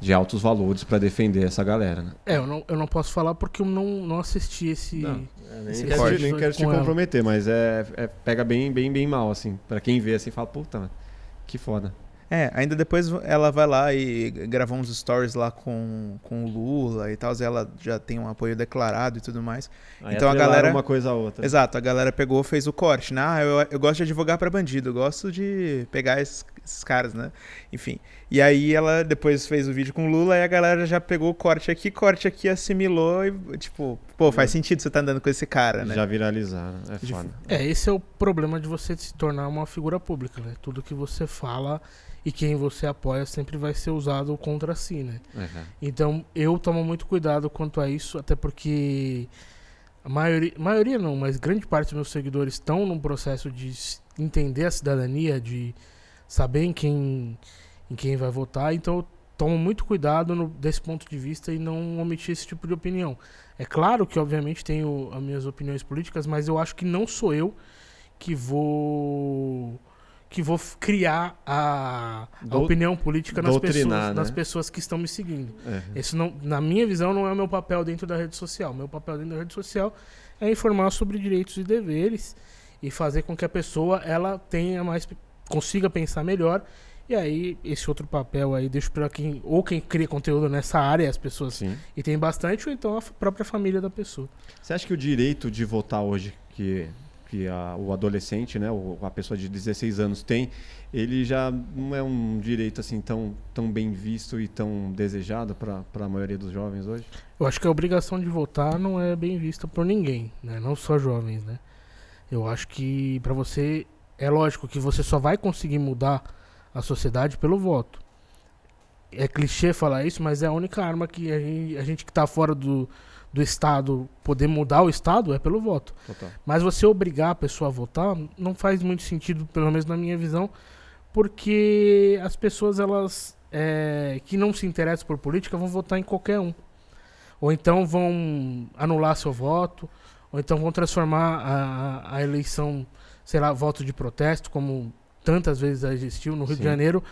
de altos valores pra defender essa galera, né? É, eu não, eu não posso falar porque eu não, não assisti esse. Não, Nem esse quero, te- nem quero te com ela. comprometer, mas é, é- pega bem, bem, bem mal, assim. Pra quem vê assim, fala, puta, mano, que foda. É, ainda depois ela vai lá e gravou uns stories lá com, com o Lula e tal, e ela já tem um apoio declarado e tudo mais. Aí Então a galera- uma coisa a outra. Exato, a galera pegou, fez o corte, né? Ah, eu, eu gosto de advogar pra bandido, eu gosto de pegar esses, esses caras, né? Enfim. E aí ela depois fez o vídeo com o Lula e a galera já pegou o corte aqui, corte aqui, assimilou e, tipo, pô, faz sentido você tá andando com esse cara, né? Já viralizaram, é De- foda. É, esse é o problema de você se tornar uma figura pública, né? Tudo que você fala e quem você apoia sempre vai ser usado contra si, né? É, Então eu tomo muito cuidado quanto a isso, até porque a maioria, maioria não, mas grande parte dos meus seguidores estão num processo de entender a cidadania, de saber em quem, em quem vai votar, então eu tomo muito cuidado no- desse ponto de vista e não omitir esse tipo de opinião. É claro que, obviamente, tenho as minhas opiniões políticas, mas eu acho que não sou eu que vou que vou criar a, a opinião política nas pessoas, né? nas pessoas que estão me seguindo. é. Esse não, na minha visão, não é o meu papel dentro da rede social. Meu papel dentro da rede social é informar sobre direitos e deveres e fazer com que a pessoa ela tenha mais consiga pensar melhor. E aí esse outro papel aí deixo para quem ou quem cria conteúdo nessa área, as pessoas Sim. e tem bastante ou então a própria família da pessoa. Você acha que o direito de votar hoje, que, que a- o adolescente, né, a pessoa de 16 anos tem, ele já não é um direito assim tão, tão bem visto e tão desejado para a maioria dos jovens hoje? Eu acho que a obrigação de votar não é bem vista por ninguém, né? Não só jovens, né? Eu acho que pra você é lógico que você só vai conseguir mudar a sociedade pelo voto. É clichê falar isso, mas é a única arma que a gente, a gente que tá fora do, do estado poder mudar o estado é pelo voto. Total. Mas você obrigar a pessoa a votar não faz muito sentido, pelo menos na minha visão, porque as pessoas elas é, que não se interessam por política vão votar em qualquer um. Ou então vão anular seu voto, ou então vão transformar a, a eleição, sei lá, voto de protesto, como tantas vezes já existiu. No Rio de Sim. Janeiro,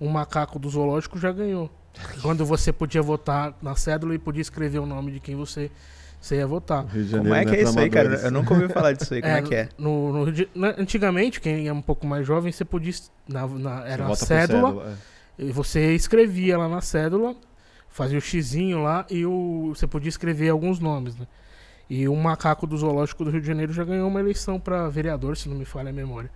um macaco do zoológico já ganhou. Quando você podia votar na cédula e podia escrever o nome de quem você, você ia votar. O Rio de Como Janeiro é que é pra isso aí, cara? Eu nunca ouvi falar disso aí, como é, que é? No, no de- na- antigamente, quem é um pouco mais jovem, você podia. Na, na- Você era uma vota por cédula, é. e você escrevia lá na cédula, fazia o xizinho lá e o, você podia escrever alguns nomes, né? E o macaco do Zoológico do Rio de Janeiro já ganhou uma eleição para vereador, se não me falha a memória.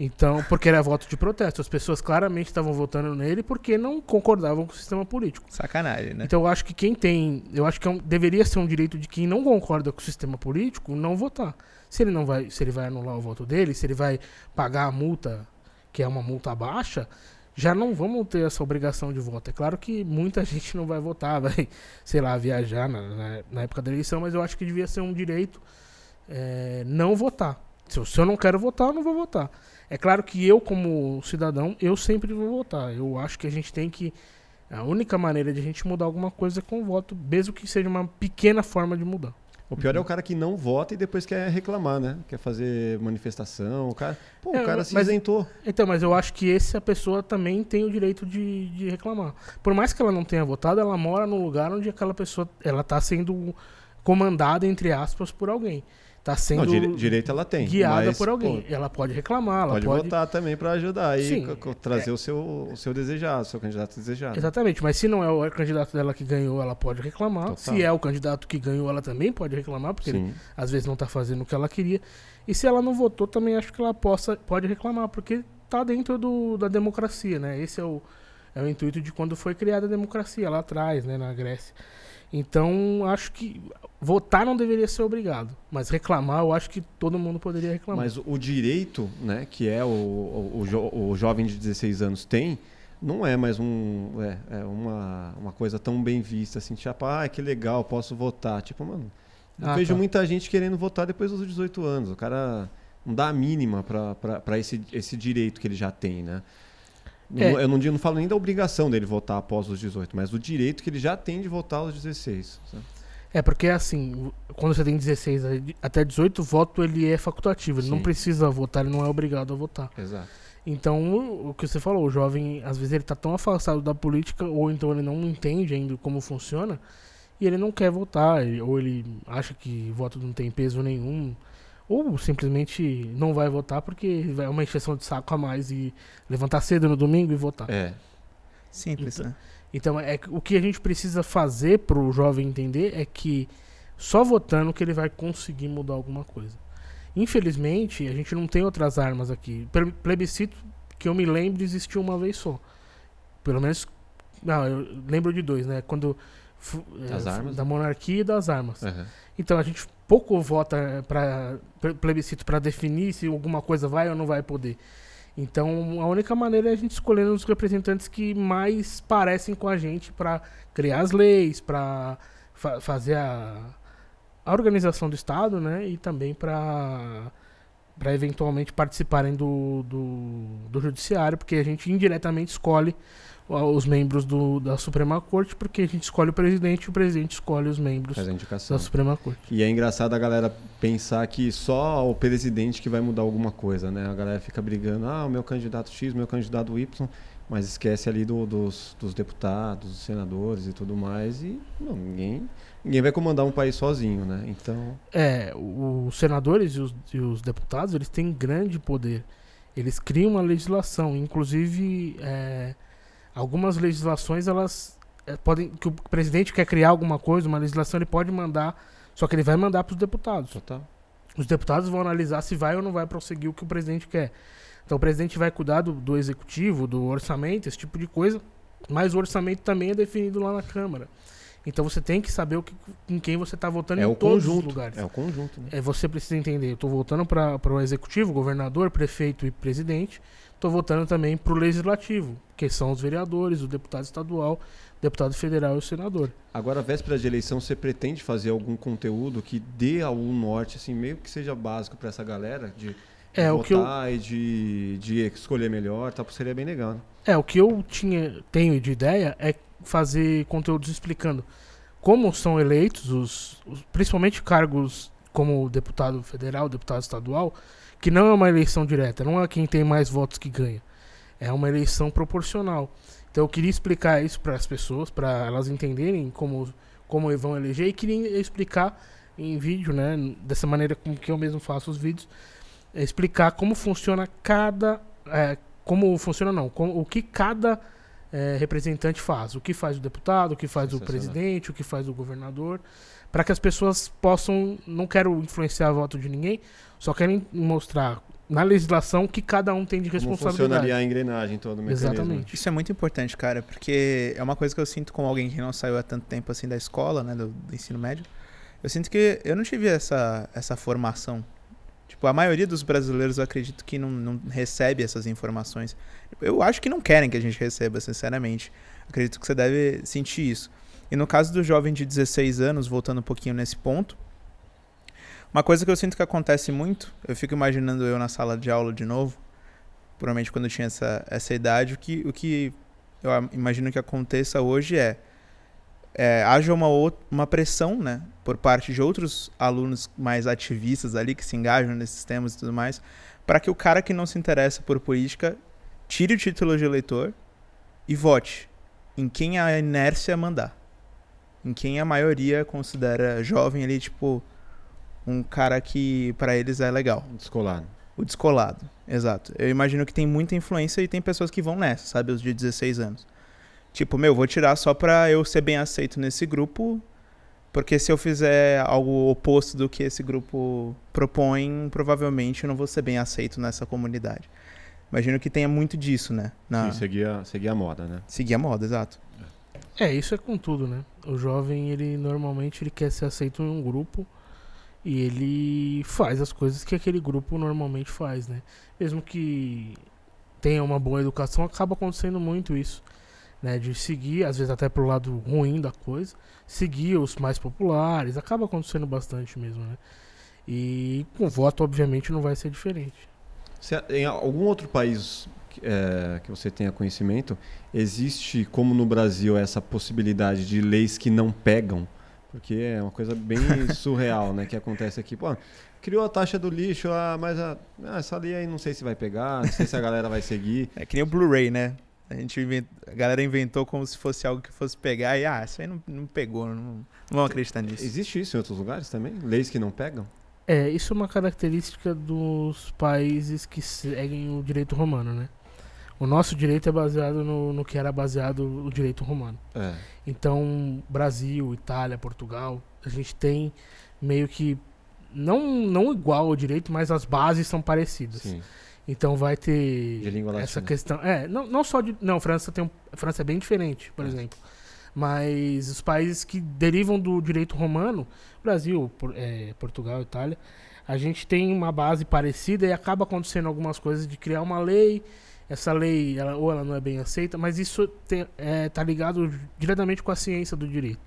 Então, porque era voto de protesto. As pessoas claramente estavam votando nele porque não concordavam com o sistema político. Sacanagem, né? Então eu acho que quem tem, eu acho que é um- deveria ser um direito de quem não concorda com o sistema político não votar. Se ele não vai, se ele vai anular o voto dele, se ele vai pagar a multa, que é uma multa baixa, já não vamos ter essa obrigação de voto. É claro que muita gente não vai votar, vai, sei lá, viajar na, na- na época da eleição, mas eu acho que devia ser um direito é, não votar. Se eu, se eu não quero votar, eu não vou votar. É claro que eu, como cidadão, eu sempre vou votar. Eu acho que a gente tem que a única maneira de a gente mudar alguma coisa é com o voto, mesmo que seja uma pequena forma de mudar. O pior é o cara que não vota e depois quer reclamar, né? Quer fazer manifestação. O cara, pô, É, o cara se mas- isentou. Então, mas eu acho que essa pessoa também tem o direito de, de reclamar. Por mais que ela não tenha votado, ela mora num lugar onde aquela pessoa ela tá sendo comandada, entre aspas, por alguém. Tá Não, sendo dire- direito ela tem. guiada mas, por alguém. pô, ela pode reclamar, ela pode, pode. votar também para ajudar e co- trazer o, seu, o seu desejado, o seu candidato desejado. Exatamente, mas se não é o candidato dela que ganhou, ela pode reclamar. Total. Se é o candidato que ganhou, ela também pode reclamar, porque ele às vezes não tá fazendo o que ela queria. E se ela não votou, também acho que ela possa, pode reclamar, porque tá dentro do, da democracia, né? Esse é o, é o intuito de quando foi criada a democracia lá atrás, né, na Grécia. Então, acho que votar não deveria ser obrigado, mas reclamar, eu acho que todo mundo poderia reclamar. Mas o direito, né, que é o, o, o jo- o jovem de 16 anos tem, não é mais um, é, é uma, uma coisa tão bem vista assim, tipo, ah, que legal, posso votar. Tipo, mano, eu Ah, vejo tá. muita gente querendo votar depois dos 18 anos. O cara não dá a mínima para esse, esse direito que ele já tem, né? É. Eu não, digo- não falo nem da obrigação dele votar após os 18, mas do direito que ele já tem de votar aos 16. sabe? É, porque assim, quando você tem 16 até 18, o voto ele é facultativo, ele Sim. não precisa votar, ele não é obrigado a votar. Exato. Então, o- que você falou, o jovem, às vezes ele tá tão afastado da política, ou então ele não entende ainda como funciona, e ele não quer votar, ou ele acha que voto não tem peso nenhum, ou simplesmente não vai votar porque vai uma encheção de saco a mais e levantar cedo no domingo e votar. É. Simples, Então- né? Então, é, o que a gente precisa fazer pro jovem entender é que só votando que ele vai conseguir mudar alguma coisa. Infelizmente, a gente não tem outras armas aqui. Ple- Plebiscito, que eu me lembro, existiu uma vez só. Pelo menos. Não, eu lembro de dois, né? Quando. Das é, armas? Da monarquia e das armas. Aham. Então a gente pouco vota para plebiscito para definir se alguma coisa vai ou não vai poder. Então a única maneira é a gente escolher os representantes que mais parecem com a gente para criar as leis, para fazer a, a organização do Estado, né? E também para para eventualmente participarem do, do, do judiciário, porque a gente indiretamente escolhe os membros do, da Suprema Corte, porque a gente escolhe o presidente e o presidente escolhe os membros da Suprema Corte. E é engraçado a galera pensar que só o presidente que vai mudar alguma coisa, né? A galera fica brigando, ah, o meu candidato X, o meu candidato Y, mas esquece ali do- dos, dos deputados, dos senadores e tudo mais. E não, ninguém, ninguém vai comandar um país sozinho, né? Então, É, os senadores e os, e os deputados, eles têm grande poder. Eles criam uma legislação, inclusive é, algumas legislações elas é, podem que o presidente quer criar alguma coisa, uma legislação ele pode mandar, só que ele vai mandar para os deputados. total. Os deputados vão analisar se vai ou não vai prosseguir o que o presidente quer. Então o presidente vai cuidar do, do executivo, do orçamento, esse tipo de coisa, mas o orçamento também é definido lá na Câmara. Então você tem que saber o que, com quem você está votando É em todos conjunto. os lugares. É o conjunto, né? É, você precisa entender, eu estou voltando para o executivo, governador, prefeito e presidente. Estou voltando também para o legislativo, que são os vereadores, o deputado estadual, o deputado federal e o senador. Agora, véspera de eleição, você pretende fazer algum conteúdo que dê algum norte, assim, meio que seja básico para essa galera de, É, o que eu, votar e de, de escolher melhor, tá? Seria bem legal, né? é, o que eu tinha, tenho de ideia é fazer conteúdos explicando como são eleitos, os, os- principalmente cargos como deputado federal, deputado estadual, que não é uma eleição direta, não é quem tem mais votos que ganha. É uma eleição proporcional. Então eu queria explicar isso para as pessoas, para elas entenderem como, como vão eleger, e queria explicar em vídeo, né, dessa maneira com que eu mesmo faço os vídeos, explicar como funciona cada. é, como funciona não, como, o que cada é, representante faz. O que faz o deputado, o que faz o presidente, o que faz o governador. Para que as pessoas possam. Não quero influenciar o voto de ninguém, só querem mostrar na legislação o que cada um tem de Como responsabilidade. funcionaria a engrenagem todo o mecanismo. Exatamente. Isso é muito importante, cara, porque é uma coisa que eu sinto como alguém que não saiu há tanto tempo assim da escola, né, do, do ensino médio. Eu sinto que eu não tive essa, essa formação. Tipo, a maioria dos brasileiros eu acredito que não, não recebe essas informações. Eu acho que não querem que a gente receba, sinceramente. Acredito que você deve sentir isso. E no caso do jovem de 16 anos, voltando um pouquinho nesse ponto, uma coisa que eu sinto que acontece muito, eu fico imaginando eu na sala de aula de novo, provavelmente quando eu tinha essa, essa idade, o que, o que eu imagino que aconteça hoje é, é haja uma, uma pressão, né, por parte de outros alunos mais ativistas ali, que se engajam nesses temas e tudo mais, para que o cara que não se interessa por política tire o título de eleitor e vote em quem a inércia mandar. Em quem a maioria considera jovem ali, tipo, um cara que para eles é legal. Descolado. O descolado, exato. Eu imagino que tem muita influência e tem pessoas que vão nessa, sabe? Os de 16 anos. Tipo, meu, vou tirar só pra eu ser bem aceito nesse grupo, porque se eu fizer algo oposto do que esse grupo propõe, provavelmente eu não vou ser bem aceito nessa comunidade. Imagino que tenha muito disso, né? Na... Sim, seguir, seguir a moda, né? Seguir a moda, exato. É, isso é com tudo, né? O jovem, ele normalmente ele quer ser aceito em um grupo e ele faz as coisas que aquele grupo normalmente faz, né? Mesmo que tenha uma boa educação, acaba acontecendo muito isso, né? De seguir, às vezes até pro lado ruim da coisa, seguir os mais populares, acaba acontecendo bastante mesmo, né? E com voto, obviamente, não vai ser diferente. Se, em algum outro país é, que você tenha conhecimento, existe, como no Brasil, essa possibilidade de leis que não pegam? Porque é uma coisa bem surreal, né? Que acontece aqui. Pô, criou a taxa do lixo lá, mas a, ah, essa lei aí não sei se vai pegar, não sei se a galera vai seguir. É que nem o Blu-ray, né? A gente invent... a galera inventou como se fosse algo que fosse pegar e ah, isso aí não, não pegou, não, não vão acreditar nisso. Existe isso em outros lugares também? Leis que não pegam? É, isso é uma característica dos países que seguem o direito romano, né? O nosso direito é baseado no, no que era baseado o direito romano. É. Então, Brasil, Itália, Portugal, a gente tem meio que não, não igual ao direito, mas as bases são parecidas. Sim. Então vai ter De língua essa latina. questão. É, não, não só de. Não, França tem um, França é bem diferente, por É. exemplo. Mas os países que derivam do direito romano, Brasil, Por- é, Portugal, Itália, a gente tem uma base parecida e acaba acontecendo algumas coisas de criar uma lei. Essa lei, ela, ou ela não é bem aceita, mas isso tem, é, tá ligado diretamente com a ciência do direito.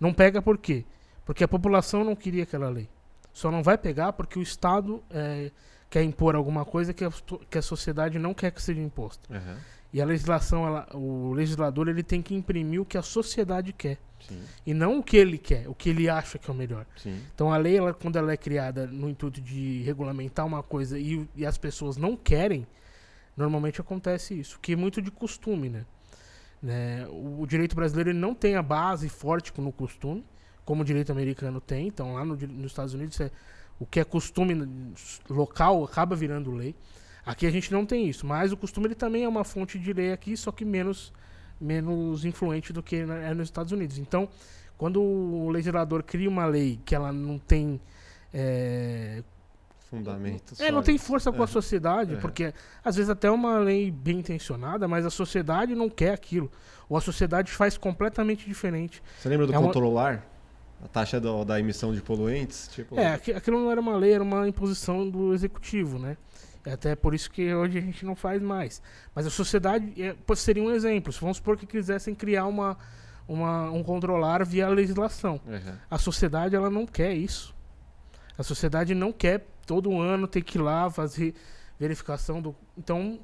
Não pega por quê? Porque a população não queria aquela lei. Só não vai pegar porque o Estado é, quer impor alguma coisa que a, que a sociedade não quer que seja imposta. Aham. E a legislação, ela- o legislador, ele tem que imprimir o que a sociedade quer. Sim, E não o que ele quer, o que ele acha que é o melhor. sim. Então a lei, ela, quando ela é criada no intuito de regulamentar uma coisa e, e as pessoas não querem, normalmente acontece isso. Que é muito de costume, né? Né, O, direito brasileiro ele não tem a base forte no costume, como o direito americano tem. Então lá no nos Estados Unidos, é- o que é costume local acaba virando lei. Aqui a gente não tem isso, mas o costume ele também é uma fonte de lei aqui, só que menos, menos influente do que é nos Estados Unidos. Então, quando o legislador cria uma lei que ela não tem é, Fundamento. é, não tem força com a Aham. sociedade, Aham. porque às vezes até é uma lei bem intencionada, mas a sociedade não quer aquilo. Ou a sociedade faz completamente diferente. Você lembra do É uma- controlar? A taxa do- da emissão de poluentes? Tipo, É, aqui- aquilo não era uma lei, era uma imposição do executivo, né? É até por isso que hoje a gente não faz mais. Mas a sociedade é, seria um exemplo. Vamos supor que quisessem criar uma, uma, um controlar via legislação. Aham. A sociedade ela não quer isso. A sociedade não quer todo ano ter que ir lá fazer verificação do. Então,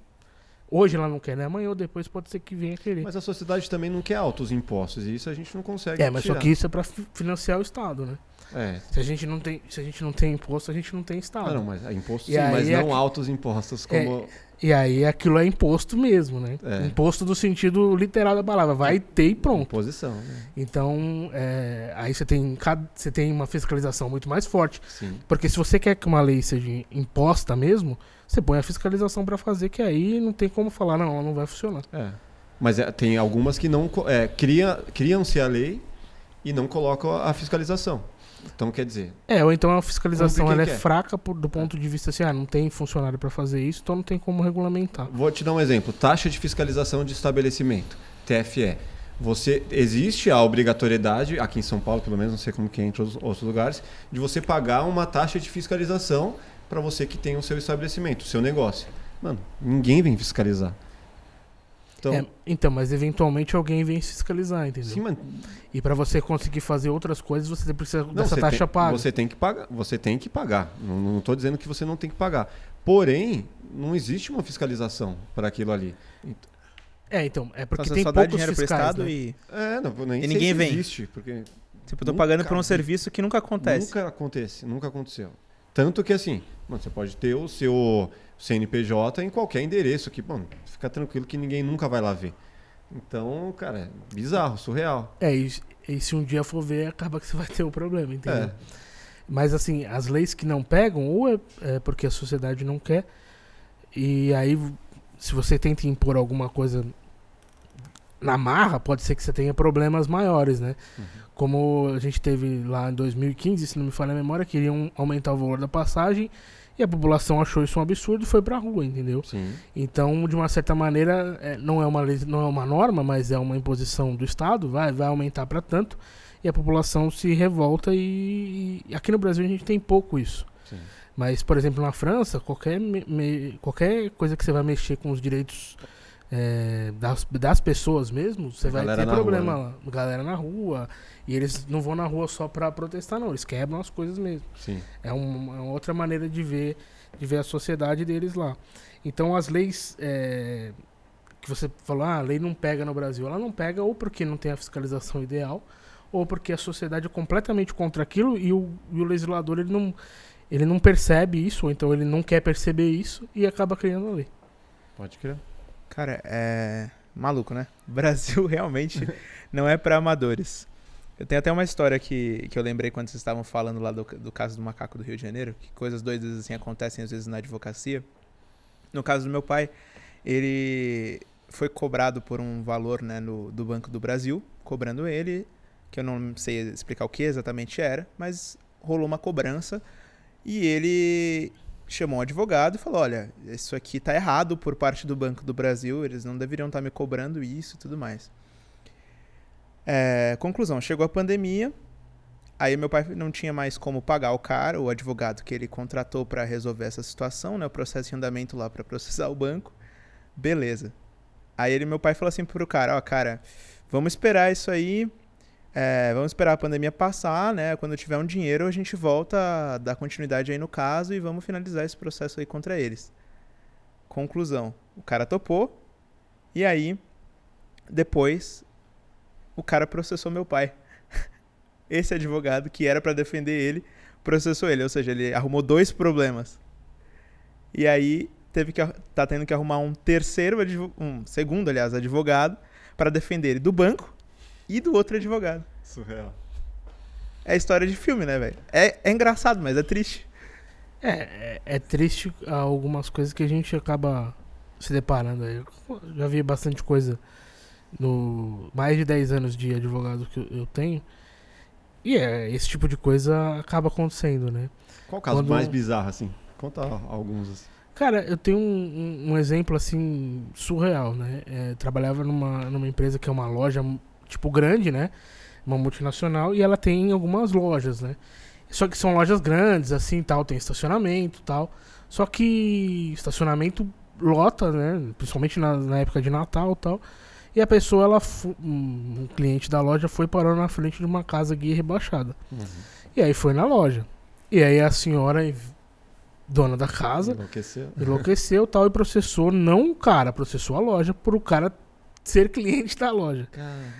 hoje ela não quer, né? Amanhã ou depois pode ser que venha querer. Mas a sociedade também não quer altos impostos, e isso a gente não consegue é, mas só tirar. que isso é para financiar o Estado, né? É. Se a gente não tem, se a gente não tem imposto, a gente não tem Estado. Ah, não, mas é imposto E sim, mas é não que- altos impostos como... E aí aquilo é imposto mesmo, né? É. Imposto do sentido literal da palavra. Vai ter e pronto. Imposição, né? Então, é, aí você tem, você tem uma fiscalização muito mais forte. Sim. Porque se você quer que uma lei seja imposta mesmo, você põe a fiscalização pra fazer, que aí não tem como falar, não, ela não vai funcionar. É. Mas é, tem algumas que não... É, cria, criam-se a lei e não colocam a fiscalização. Então, quer dizer... É, ou então a fiscalização ela é quer. fraca por- do ponto de vista assim, ah, não tem funcionário pra fazer isso, então não tem como regulamentar. Vou te dar um exemplo. Taxa de fiscalização de estabelecimento, TFE. Você existe a obrigatoriedade aqui em São Paulo, pelo menos, não sei como que é em outros, outros lugares, de você pagar uma taxa de fiscalização para você que tem o seu estabelecimento, o seu negócio. Mano, ninguém vem fiscalizar. Então, É, então, mas eventualmente alguém vem fiscalizar, entendeu? sim, mano. E pra você conseguir fazer outras coisas, você precisa Não, dessa você taxa tem, paga. Você tem que pagar. Você tem que pagar. Não, não tô dizendo que você não tem que pagar. Porém, não existe uma fiscalização para aquilo ali. É, então, é porque tem só poucos dinheiro fiscais, emprestado né? e. É, não, nem E ninguém vem. existe, porque Tipo, eu tô Nunca pagando por um vi. serviço que nunca acontece. Nunca acontece, nunca aconteceu. Tanto que assim, mano, você pode ter o seu CNPJ em qualquer endereço que, mano, fica tranquilo que ninguém nunca vai lá ver. Então, cara, é bizarro, surreal. É, e, e se um dia for ver, acaba que você vai ter o problema, entendeu? É. Mas assim, as leis que não pegam, ou é, é porque a sociedade não quer, e aí se você tenta impor alguma coisa na marra, pode ser que você tenha problemas maiores, né? Uhum. Como a gente teve lá em 2015, se não me falha a memória, queriam aumentar o valor da passagem e a população achou isso um absurdo e foi pra rua, entendeu? Sim. Então, de uma certa maneira, é, não, é uma lei, não é uma norma, mas é uma imposição do Estado, vai, vai aumentar para tanto, e a população se revolta e, e aqui no Brasil a gente tem pouco isso. Sim. Mas, por exemplo, na França, qualquer, me- me- qualquer coisa que você vai mexer com os direitos é, das, das pessoas mesmo, você A vai ter problema rua, lá. Galera na rua. E eles não vão na rua só pra protestar, não. Eles quebram as coisas mesmo. Sim. É um- é uma outra maneira de ver, de ver a sociedade deles lá. Então as leis é, que você falou, ah, a lei não pega no Brasil, ela não pega ou porque não tem a fiscalização ideal, ou porque a sociedade é completamente contra aquilo e o, e o legislador ele não, ele não percebe isso, ou então ele não quer perceber isso e acaba criando a lei. Pode crer. Cara, é maluco, né? Brasil realmente não é para amadores. Eu tenho até uma história que, que eu lembrei quando vocês estavam falando lá do, do caso do macaco do Rio de Janeiro, que coisas doidas assim acontecem às vezes na advocacia. No caso do meu pai, ele foi cobrado por um valor né, no, do Banco do Brasil, cobrando ele, que eu não sei explicar o que exatamente era, mas rolou uma cobrança e ele chamou um advogado e falou: Olha, isso aqui tá errado por parte do Banco do Brasil, eles não deveriam estar tá me cobrando isso e tudo mais. É, conclusão: chegou a pandemia, aí meu pai não tinha mais como pagar o cara, o advogado que ele contratou para resolver essa situação, né, o processo em andamento lá para processar o banco. Beleza. Aí ele, meu pai falou assim pro cara: Ó, cara, vamos esperar isso aí. É, vamos esperar a pandemia passar, né? Quando tiver um dinheiro, a gente volta a dar continuidade aí no caso e vamos finalizar esse processo aí contra eles. Conclusão: o cara topou, e aí, depois, o cara processou meu pai. Esse advogado que era para defender ele, processou ele, ou seja, ele arrumou dois problemas. E aí teve que tá tendo que arrumar um terceiro, um segundo, aliás, advogado para defender ele do banco e do outro advogado. Surreal. É história de filme, né, velho? É, é engraçado, mas é triste. É, é, é, triste algumas coisas que a gente acaba se deparando aí. Eu já vi bastante coisa no mais de 10 anos de advogado que eu tenho. E é, esse tipo de coisa acaba acontecendo, né? Qual o caso Quando... mais bizarro, assim? Conta alguns. Assim. Cara, eu tenho um, um, um exemplo, assim, surreal, né? É, trabalhava numa, numa empresa que é uma loja tipo, grande, né? Uma multinacional, e ela tem algumas lojas, né? Só que são lojas grandes, assim, tal, tem estacionamento tal. Só que estacionamento lota, né? Principalmente na, na época de Natal tal. E a pessoa, ela um cliente da loja foi parar na frente de uma casa guia rebaixada. Uhum. E aí foi na loja. E aí a senhora, dona da casa, enlouqueceu, enlouqueceu tal, e processou, não o cara, processou a loja por o cara ser cliente da loja.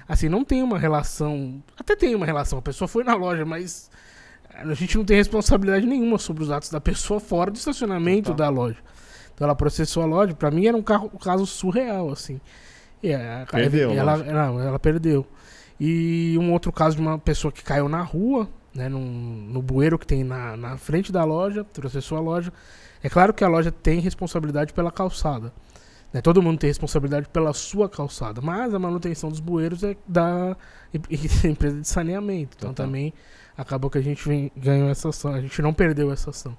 Assim, não tem uma relação. Até tem uma relação, a pessoa foi na loja, mas a gente não tem responsabilidade nenhuma sobre os atos da pessoa fora do estacionamento da loja. Então ela processou a loja, para mim era um, carro, um caso surreal, assim. E a, perdeu, ela, não, ela perdeu. E um outro caso de uma pessoa que caiu na rua, né, no, no bueiro que tem na, na frente da loja, processou a loja. É claro que a loja tem responsabilidade pela calçada. Né? Todo mundo tem responsabilidade pela sua calçada, mas a manutenção dos bueiros é da empresa de saneamento. Então Total. também acabou que a gente vem, ganhou essa ação, a gente não perdeu essa ação.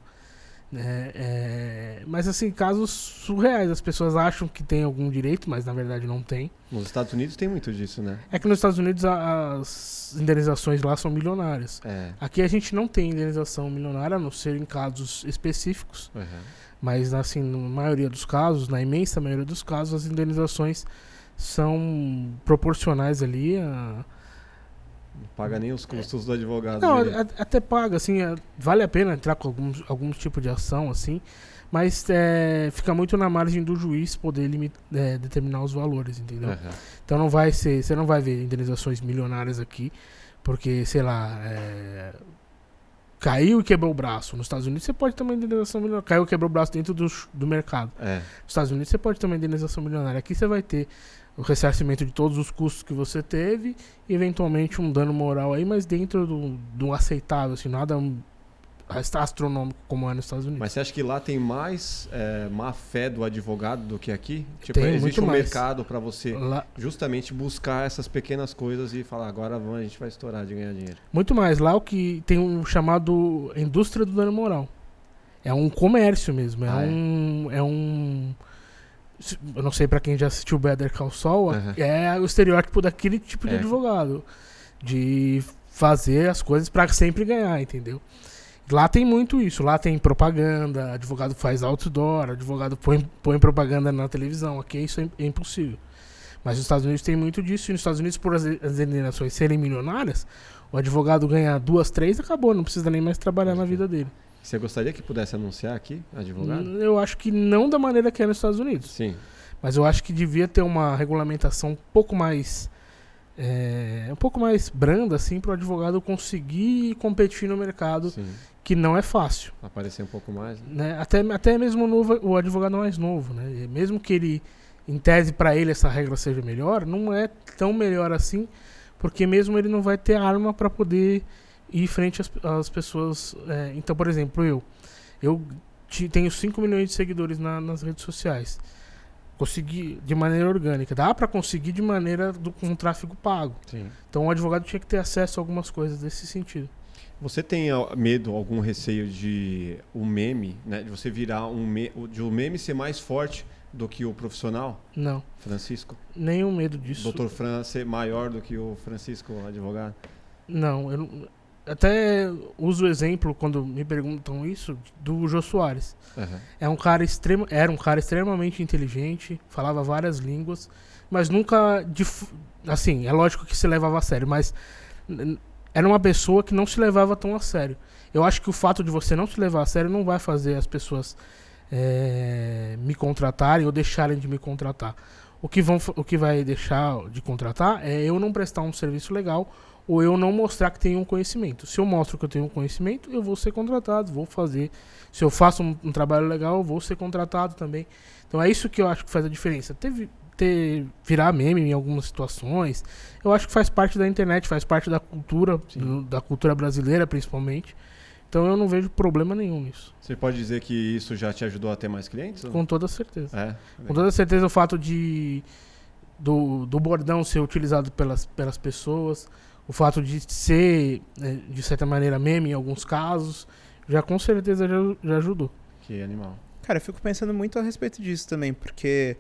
É, é, mas assim, casos surreais. As pessoas acham que tem algum direito, mas na verdade não tem. Nos Estados Unidos tem muito disso, né? É que nos Estados Unidos as indenizações lá são milionárias. É. Aqui a gente não tem indenização milionária, a não ser em casos específicos. Uhum. Mas, assim, na maioria dos casos, na imensa maioria dos casos, as indenizações são proporcionais ali a. Não paga nem os custos do advogado. Não, até paga, assim, é, vale a pena entrar com alguns, algum tipo de ação, assim, mas é, fica muito na margem do juiz poder é, determinar os valores, entendeu? Uhum. Então não vai ser, você não vai ver indenizações milionárias aqui, porque, sei lá, é, caiu e quebrou o braço. Nos Estados Unidos você pode ter uma indenização milionária. Caiu e quebrou o braço dentro do, do mercado. É. Nos Estados Unidos você pode ter uma indenização milionária. Aqui você vai ter o ressarcimento de todos os custos que você teve e eventualmente um dano moral aí, mas dentro do, do aceitável, assim, nada astronômico como é nos Estados Unidos. Mas você acha que lá tem mais é, má fé do advogado do que aqui? Tipo, tem existe um mais. mercado para você lá... justamente buscar essas pequenas coisas e falar agora a gente vai estourar de ganhar dinheiro. Muito mais. Lá o que tem um chamado indústria do dano moral. É um comércio mesmo. É ah, é? um. É? é um eu não sei para quem já assistiu Better Call Saul, uhum. é o estereótipo daquele tipo de é. advogado. De fazer as coisas para sempre ganhar, entendeu? Lá tem muito isso. Lá tem propaganda, advogado faz outdoor, advogado põe, põe propaganda na televisão. Aqui isso é, é impossível. Mas nos Estados Unidos tem muito disso. E nos Estados Unidos, por as, as indenizações serem milionárias, o advogado ganha duas, três, acabou. Não precisa nem mais trabalhar na vida dele. Você gostaria que pudesse anunciar aqui, advogado? Eu acho que não da maneira que é nos Estados Unidos. Sim. Mas eu acho que devia ter uma regulamentação um pouco mais é, um pouco mais branda, assim, para o advogado conseguir competir no mercado, Sim. que não é fácil. Aparecer um pouco mais. né? Né? Até, até mesmo o, novo, o advogado mais novo, né? Mesmo que ele, em tese, para ele essa regra seja melhor, não é tão melhor assim, porque mesmo ele não vai ter arma para poder ir frente às, às pessoas. é, então, por exemplo, eu, eu tenho 5 milhões de seguidores na- nas redes sociais. Consegui de maneira orgânica. Dá para conseguir de maneira do, com tráfego pago. Sim. Então o advogado tinha que ter acesso a algumas coisas desse sentido. Você tem medo, algum receio de o meme, né? De você virar um me... de o meme ser mais forte do que o profissional, Não, Francisco? nenhum medo disso. Doutor Fran ser maior do que o Francisco, advogado? Não, eu não- até uso o exemplo quando me perguntam isso do Jô Soares. Aham. É um cara extremo, era um cara extremamente inteligente, falava várias línguas, mas nunca assim, é lógico que se levava a sério, mas era uma pessoa que não se levava tão a sério. Eu acho que o fato de você não se levar a sério não vai fazer as pessoas é, me contratarem ou deixarem de me contratar. O que, vão, o que vai deixar de contratar é eu não prestar um serviço legal ou eu não mostrar que tenho um conhecimento. Se eu mostro que eu tenho um conhecimento, eu vou ser contratado, vou fazer. Se eu faço um, um trabalho legal, eu vou ser contratado também. Então é isso que eu acho que faz a diferença. Teve ter virar meme em algumas situações, eu acho que faz parte da internet, faz parte da cultura, do- da cultura brasileira principalmente. Então eu não vejo problema nenhum nisso. Você pode dizer que isso já te ajudou a ter mais clientes? Com toda certeza. É. Com toda certeza o fato de do, do bordão ser utilizado pelas, pelas pessoas, o fato de ser, né, de certa maneira, meme em alguns casos, já com certeza já, já ajudou. Que animal. Cara, eu fico pensando muito a respeito disso também, porque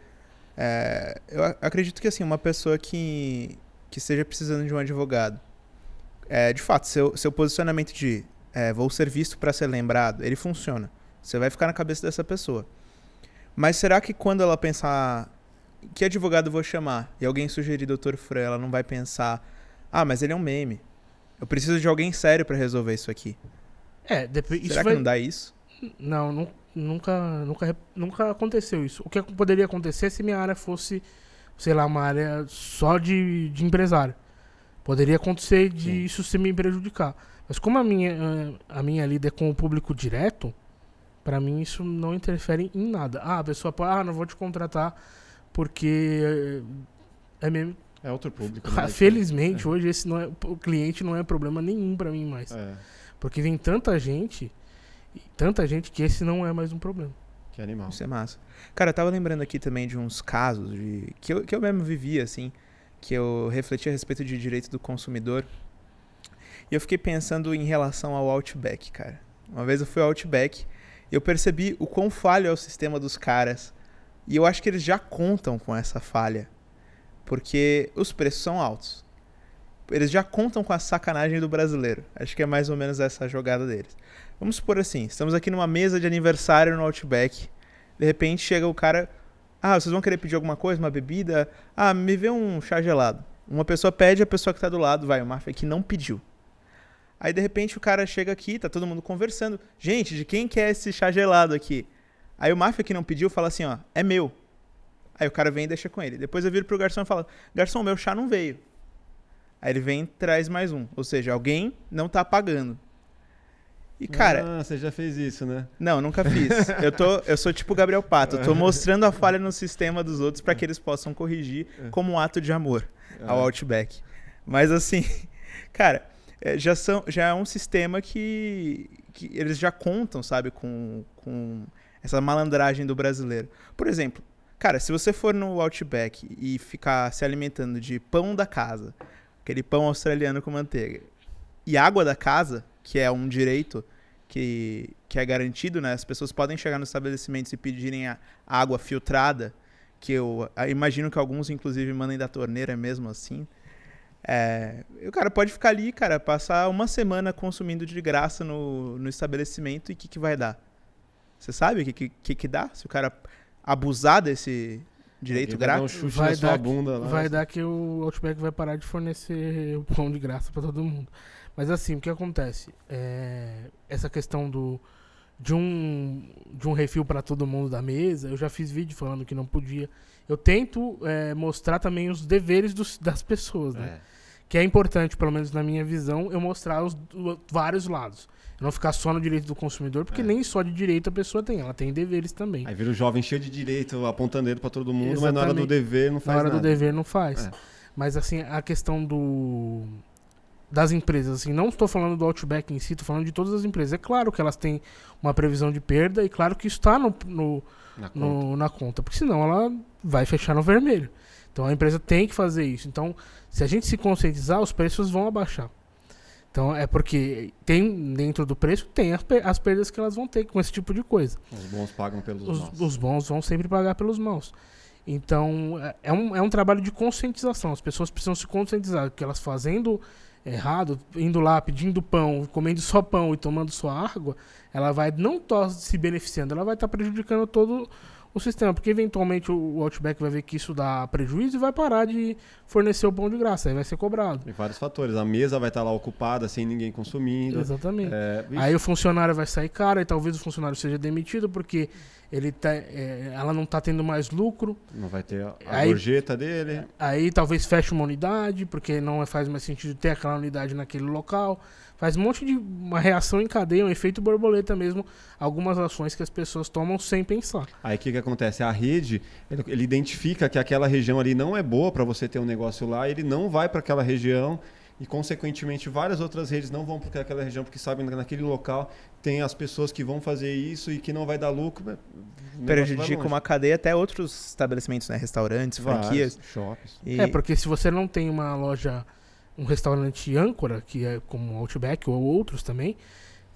é, eu a- acredito que assim, uma pessoa que, que esteja precisando de um advogado, é, de fato, seu, seu posicionamento de é, vou ser visto para ser lembrado, ele funciona. Você vai ficar na cabeça dessa pessoa. Mas será que quando ela pensar que advogado vou chamar e alguém sugerir Dr. Fran, ela não vai pensar, ah, mas ele é um meme. Eu preciso de alguém sério para resolver isso aqui. É, depois, será vai... que não dá isso? Não, nu- nunca, nunca, nunca aconteceu isso. O que poderia acontecer se minha área fosse, sei lá, uma área só de, de empresário. Poderia acontecer de Sim. isso se me prejudicar. Mas como a minha, a minha lida é com o público direto, pra mim isso não interfere em nada. Ah, a pessoa pode, ah, não vou te contratar porque eh, é mesmo. É outro público. né? Felizmente, hoje esse não é, o cliente não é problema nenhum pra mim mais. É. Porque vem tanta gente, e tanta gente que esse não é mais um problema. Que animal. Isso é massa. Cara, eu tava lembrando aqui também de uns casos de que eu, que eu mesmo vivi, assim, que eu refleti a respeito de direito do consumidor. E eu fiquei pensando em relação ao Outback, cara. Uma vez eu fui ao Outback e eu percebi o quão falho é o sistema dos caras. E eu acho que eles já contam com essa falha. Porque os preços são altos. Eles já contam com a sacanagem do brasileiro. Acho que é mais ou menos essa a jogada deles. Vamos supor assim, estamos aqui numa mesa de aniversário no Outback. De repente chega o cara, ah, vocês vão querer pedir alguma coisa, uma bebida? Ah, me vê um chá gelado. Uma pessoa pede, a pessoa que tá do lado vai, o máfia que não pediu. Aí de repente o cara chega aqui, tá todo mundo conversando. Gente, de quem que é esse chá gelado aqui? Aí o máfia que não pediu fala assim, ó, é meu. Aí o cara vem e deixa com ele. Depois eu viro pro garçom e falo, garçom, meu chá não veio. Aí ele vem e traz mais um. Ou seja, alguém não tá pagando. E cara, Ah, você já fez isso, né? não, nunca fiz. Eu, tô, eu sou tipo o Gabriel Pato. Eu tô mostrando a falha no sistema dos outros para que eles possam corrigir como um ato de amor ao Ah, Outback. Mas assim, cara, é, já, são, já é um sistema que, que eles já contam, sabe, com, com essa malandragem do brasileiro. Por exemplo, cara, se você for no Outback e ficar se alimentando de pão da casa, aquele pão australiano com manteiga, e água da casa, que é um direito que, que é garantido, né? As pessoas podem chegar nos estabelecimentos e pedirem a água filtrada, que eu ah, imagino que alguns, inclusive, mandem da torneira mesmo assim. É, o cara pode ficar ali, cara, passar uma semana consumindo de graça no, no estabelecimento e o que, que vai dar? Você sabe o que, que, que dá? Se o cara abusar desse direito vai um grátis? chute Vai na sua dar- bunda lá. Vai dar que o Outback vai parar de fornecer o pão de graça pra todo mundo. Mas assim, o que acontece? É, essa questão do de um, de um refil para todo mundo da mesa. Eu já fiz vídeo falando que não podia. Eu tento é, mostrar também os deveres dos, das pessoas, né? É. Que é importante, pelo menos na minha visão, eu mostrar os o- vários lados. Não ficar só no direito do consumidor, porque É. nem só de direito a pessoa tem, ela tem deveres também. Aí vira o jovem cheio de direito, apontando dedo pra todo mundo, mas na hora do Exatamente. dever não Na faz hora nada. do dever não faz. É. Mas assim, a questão do das empresas, assim, não estou falando do Outback em si, estou falando de todas as empresas. É claro que elas têm uma previsão de perda e claro que isso está no, no, Na conta. na conta, porque senão ela vai fechar no vermelho. Então a empresa tem que fazer isso. Então, se a gente se conscientizar, os preços vão abaixar. Então é porque tem dentro do preço tem as, as perdas que elas vão ter com esse tipo de coisa. Os bons pagam pelos Os, maus. os bons vão sempre pagar pelos maus. Então, é- é um, é um trabalho de conscientização. As pessoas precisam se conscientizar que elas fazendo errado, indo lá pedindo pão, comendo só pão e tomando só água, ela vai não só se beneficiando, ela vai estar prejudicando todo o sistema. Porque eventualmente o Outback vai ver que isso dá prejuízo e vai parar de fornecer o pão de graça. Aí vai ser cobrado. E vários fatores. A mesa vai estar lá ocupada, sem ninguém consumindo. Exatamente. É, Aí o funcionário vai sair caro e talvez o funcionário seja demitido porque ele tá, é, ela não está tendo mais lucro. Não vai ter a, a Aí- gorjeta dele. Aí talvez feche uma unidade, porque não faz mais sentido ter aquela unidade naquele local. Faz um monte de uma reação em cadeia, um efeito borboleta mesmo, algumas ações que as pessoas tomam sem pensar. Aí o que, que acontece? A rede, ele, ele identifica que aquela região ali não é boa para você ter um negócio lá, ele não vai para aquela região e, consequentemente, várias outras redes não vão para aquela região porque sabem que naquele local tem as pessoas que vão fazer isso e que não vai dar lucro. né? Prejudica uma cadeia até outros estabelecimentos, né? Restaurantes, Vários franquias. shoppings. E- É, porque se você não tem uma loja, um restaurante âncora, que é como Outback ou outros também,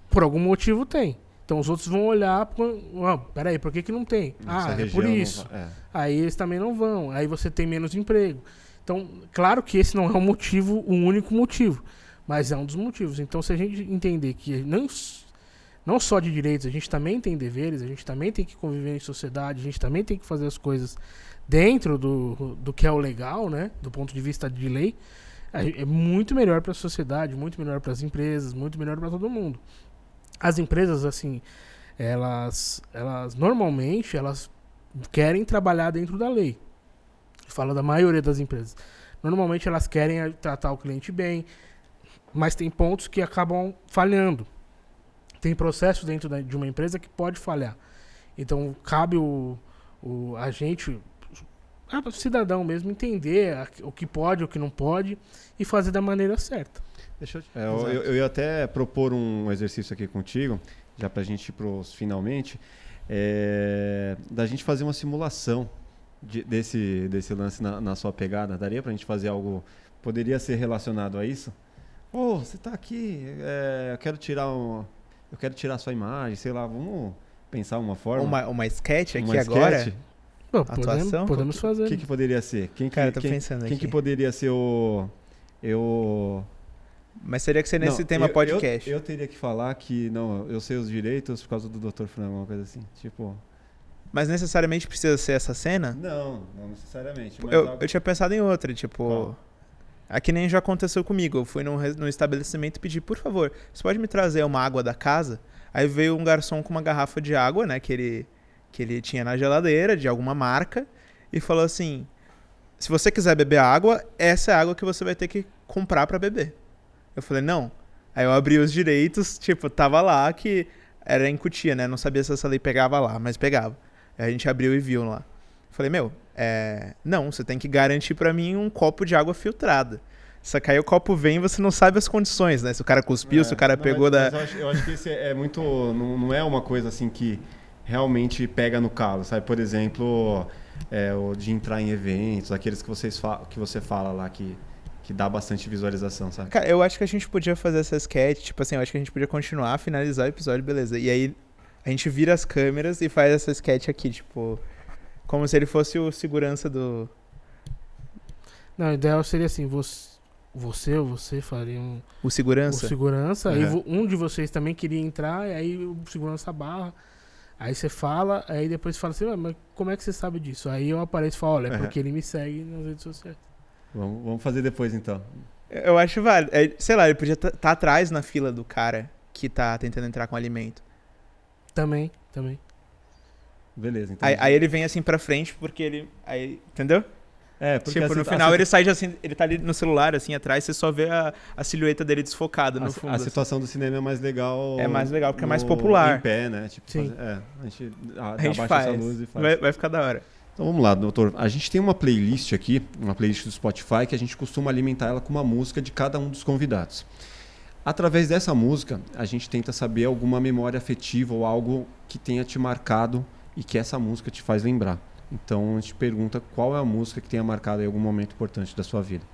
por algum motivo tem. Então os outros vão olhar, ah, peraí, por que, que não tem? Essa ah, é por não isso. vai- é. Aí eles também não vão. Aí você tem menos emprego. Então, claro que esse não é o motivo, o único motivo. Mas é um dos motivos. Então, se a gente entender que não, não só de direitos, a gente também tem deveres, a gente também tem que conviver em sociedade, a gente também tem que fazer as coisas dentro do, do que é o legal, né? Do ponto de vista de lei, é muito melhor para a sociedade, muito melhor para as empresas, muito melhor para todo mundo. As empresas, assim, elas, elas normalmente elas querem trabalhar dentro da lei. Fala da maioria das empresas. Normalmente elas querem tratar o cliente bem, mas tem pontos que acabam falhando. Tem processos dentro de uma empresa que pode falhar. Então cabe o, o a gente, o cidadão mesmo, entender a- o que pode, o que não pode e fazer da maneira certa. Deixa eu, te- é, eu, eu- ia até propor um exercício aqui contigo, já para a gente ir pros finalmente, é, da gente fazer uma simulação de- desse, desse lance na, na sua pegada. Daria para a gente fazer algo, poderia ser relacionado a isso? Ô, você está aqui, é, eu quero tirar um, eu quero tirar a sua imagem, sei lá, vamos pensar uma forma. Uma, uma sketch aqui uma agora. sketch? Pô, podemos, Atuação? podemos O fazer. que, que poderia ser? Quem que, Cara, tô quem, pensando quem aqui. que poderia ser o... Eu... Mas teria que ser nesse Não, tema eu- podcast. Eu, eu teria que falar que, não, eu sei os direitos por causa do Dr. Fran, alguma coisa assim. Tipo, Mas necessariamente precisa ser essa cena? não, não necessariamente. Mas Eu, algo- eu tinha pensado em outra, tipo. Qual? Aqui nem já aconteceu comigo. Eu fui num, num estabelecimento e pedi, por favor, você pode me trazer uma água da casa? Aí veio um garçom com uma garrafa de água, né, que ele, que ele tinha na geladeira, de alguma marca, e falou assim: se você quiser beber água, essa é a água que você vai ter que comprar pra beber. Eu falei, não. Aí eu abri os direitos, tipo, tava lá que era em Cutia, né? Não sabia se essa lei pegava lá, mas pegava. Aí a gente abriu e viu lá. Falei, meu, é... não, você tem que garantir pra mim um copo de água filtrada. Só que aí o copo vem e você não sabe as condições, né? Se o cara cuspiu, se o cara não, pegou mas- da. mas eu, acho, eu acho que esse é muito. Não, não é uma coisa assim que realmente pega no calo, sabe? Por exemplo, é, o de entrar em eventos, aqueles que, vocês fa que você fala lá que, que dá bastante visualização, sabe? Cara, eu acho que a gente podia fazer essa sketch, tipo assim, eu acho que a gente podia continuar, finalizar o episódio, beleza. E aí a gente vira as câmeras e faz essa sketch aqui, tipo. Como se ele fosse o segurança do. Não, o ideal seria assim, você, você ou você faria um, O o segurança. segurança, aí Uhum. um de vocês também queria entrar, e aí o segurança barra, aí você fala, aí depois você fala assim, "Ué, mas como é que você sabe disso? Aí eu apareço e falo, olha, é porque ele me segue nas redes sociais. Vamos, vamos fazer depois então. Eu acho válido. É, sei lá, ele podia estar atrás na fila do cara que tá tentando entrar com alimento. Também, também. Beleza, então. Aí, aí ele vem assim pra frente, porque ele. Aí, entendeu? É, porque tipo, a no final a ele sai assim, ele tá ali no celular, assim, atrás, você só vê a, a silhueta dele desfocada A, no si- fundo. a assim. situação do cinema é mais legal. É mais legal, porque é mais no- popular. Em pé, né? Tipo, Sim. fazer- é, a gente, a, A gente abaixa faz. essa luz e faz. Vai, vai ficar da hora. Então vamos lá, doutor. A gente tem uma playlist aqui, uma playlist do Spotify, que a gente costuma alimentar ela com uma música de cada um dos convidados. Através dessa música, a gente tenta saber alguma memória afetiva ou algo que tenha te marcado e que essa música te faz lembrar. Então a gente pergunta qual é a música que tenha marcado algum momento importante da sua vida.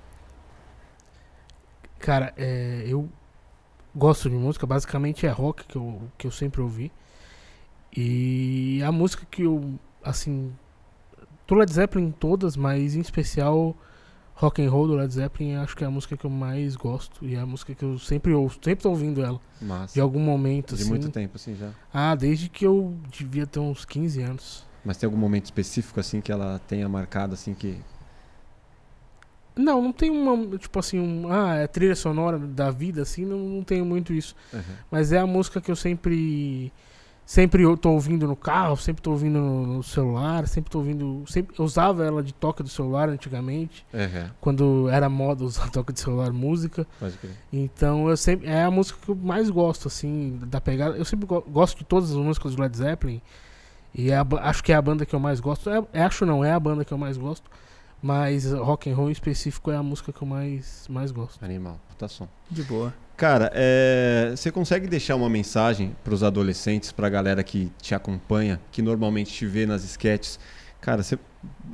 Cara, é, eu gosto de música, basicamente é rock que eu, que eu sempre ouvi. E a música que eu, assim, do Led Zeppelin todas, mas em especial rock and roll do Led Zeppelin, acho que é a música que eu mais gosto e é a música que eu sempre ouço, sempre tô ouvindo ela, Mas de algum momento de assim. muito tempo assim já. Ah, desde que eu devia ter uns 15 anos. Mas tem algum momento específico assim que ela tenha marcado assim que Não, não tem uma, tipo assim, um, ah, é trilha sonora da vida assim, não, não tenho muito isso. Mas é a música que eu sempre. Sempre eu tô ouvindo no carro, sempre tô ouvindo no, celular, sempre tô ouvindo. Sempre, eu usava ela de toca do celular antigamente, Uhum. quando era moda usar toca de celular música. Então eu sempre. É a música que eu mais gosto, assim, da pegada. Eu sempre go- gosto de todas as músicas do Led Zeppelin. E é a acho que é a banda que eu mais gosto. É, é- acho não, é a banda que eu mais gosto. Mas rock and roll em específico é a música que eu mais, mais gosto. Animal, puta som. De boa. Cara, é, você consegue deixar uma mensagem para os adolescentes, para a galera que te acompanha, que normalmente te vê nas sketches? Cara, você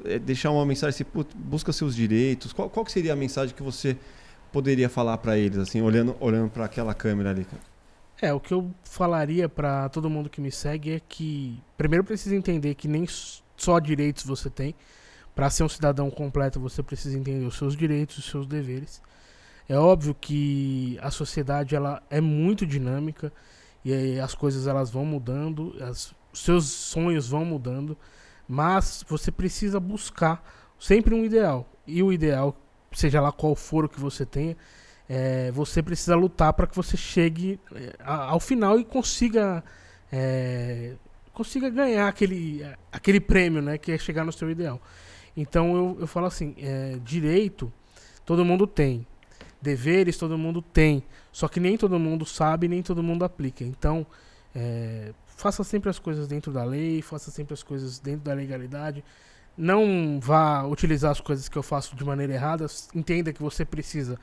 é, deixar uma mensagem assim, "Putz, busca seus direitos. Qual, qual que seria a mensagem que você poderia falar para eles, assim, olhando, olhando para aquela câmera ali? cara? É, o que eu falaria pra todo mundo que me segue é que primeiro precisa entender que nem só direitos você tem. Pra ser um cidadão completo, você precisa entender os seus direitos, os seus deveres. É óbvio que a sociedade ela é muito dinâmica e as coisas elas vão mudando, as- os seus sonhos vão mudando, mas você precisa buscar sempre um ideal. E o ideal, seja lá qual for o que você tenha, é, você precisa lutar para que você chegue é, ao final e consiga é, consiga ganhar aquele, aquele prêmio, né, que é chegar no seu ideal. Então eu, eu falo assim, é, direito todo mundo tem, deveres todo mundo tem, só que nem todo mundo sabe, nem todo mundo aplica. Então é, faça sempre as coisas dentro da lei, faça sempre as coisas dentro da legalidade. Não vá utilizar as coisas que eu faço de maneira errada. Entenda que você precisa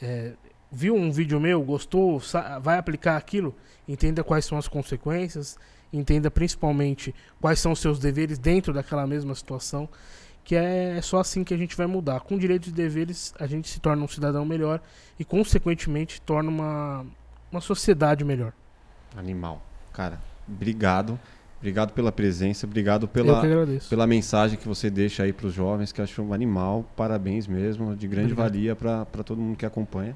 é, viu um vídeo meu, gostou, vai aplicar aquilo, entenda quais são as consequências, entenda principalmente quais são os seus deveres dentro daquela mesma situação, que é só assim que a gente vai mudar. Com direitos e deveres, a gente se torna um cidadão melhor e, consequentemente, torna uma, uma sociedade melhor. Animal. Cara, obrigado. Obrigado pela presença, obrigado pela, pela mensagem que você deixa aí para os jovens, que eu acho um animal. Parabéns mesmo, de grande Obrigado. valia para todo mundo que acompanha.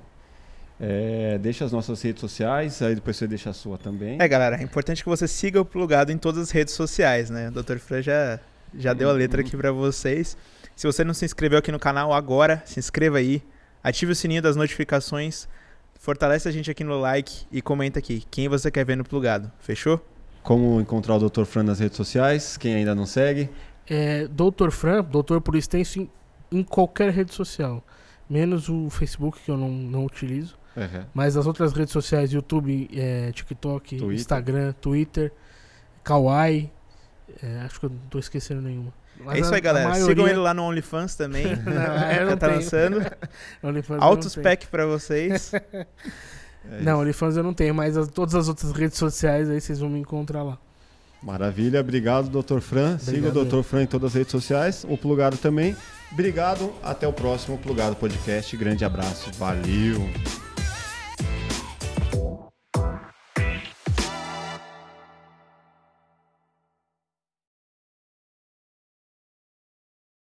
É, deixa as nossas redes sociais, aí depois você deixa a sua também. É, galera, é importante que você siga o Plugado em todas as redes sociais, né? O Dr. Fran já, já deu a letra aqui pra vocês. Se você não se inscreveu aqui no canal agora, se inscreva aí. Ative o sininho das notificações. Fortalece a gente aqui no like e comenta aqui quem você quer ver no Plugado. Fechou? Como encontrar o Dr. Fran nas redes sociais, quem ainda não segue. É, Doutor Fran, doutor por extenso, em, em qualquer rede social, menos o Facebook, que eu não, não utilizo. Uhum. Mas as outras redes sociais, YouTube, é, TikTok, Twitter. Instagram, Twitter, Kawaii, é, acho que eu não tô esquecendo nenhuma. Mas é isso a- aí, galera. maioria- Sigam ele lá no OnlyFans também. Não, Já não tá tenho. lançando. OnlyFans Altos pack pra vocês. É Não. OnlyFans eu não tenho, mas as- todas as outras redes sociais aí vocês vão me encontrar lá. Maravilha, obrigado, Dr. Fran. Siga Obrigado, o Dr. Fran em todas as redes sociais, o Plugado também. Obrigado, até o próximo Plugado Podcast. Grande abraço, valeu.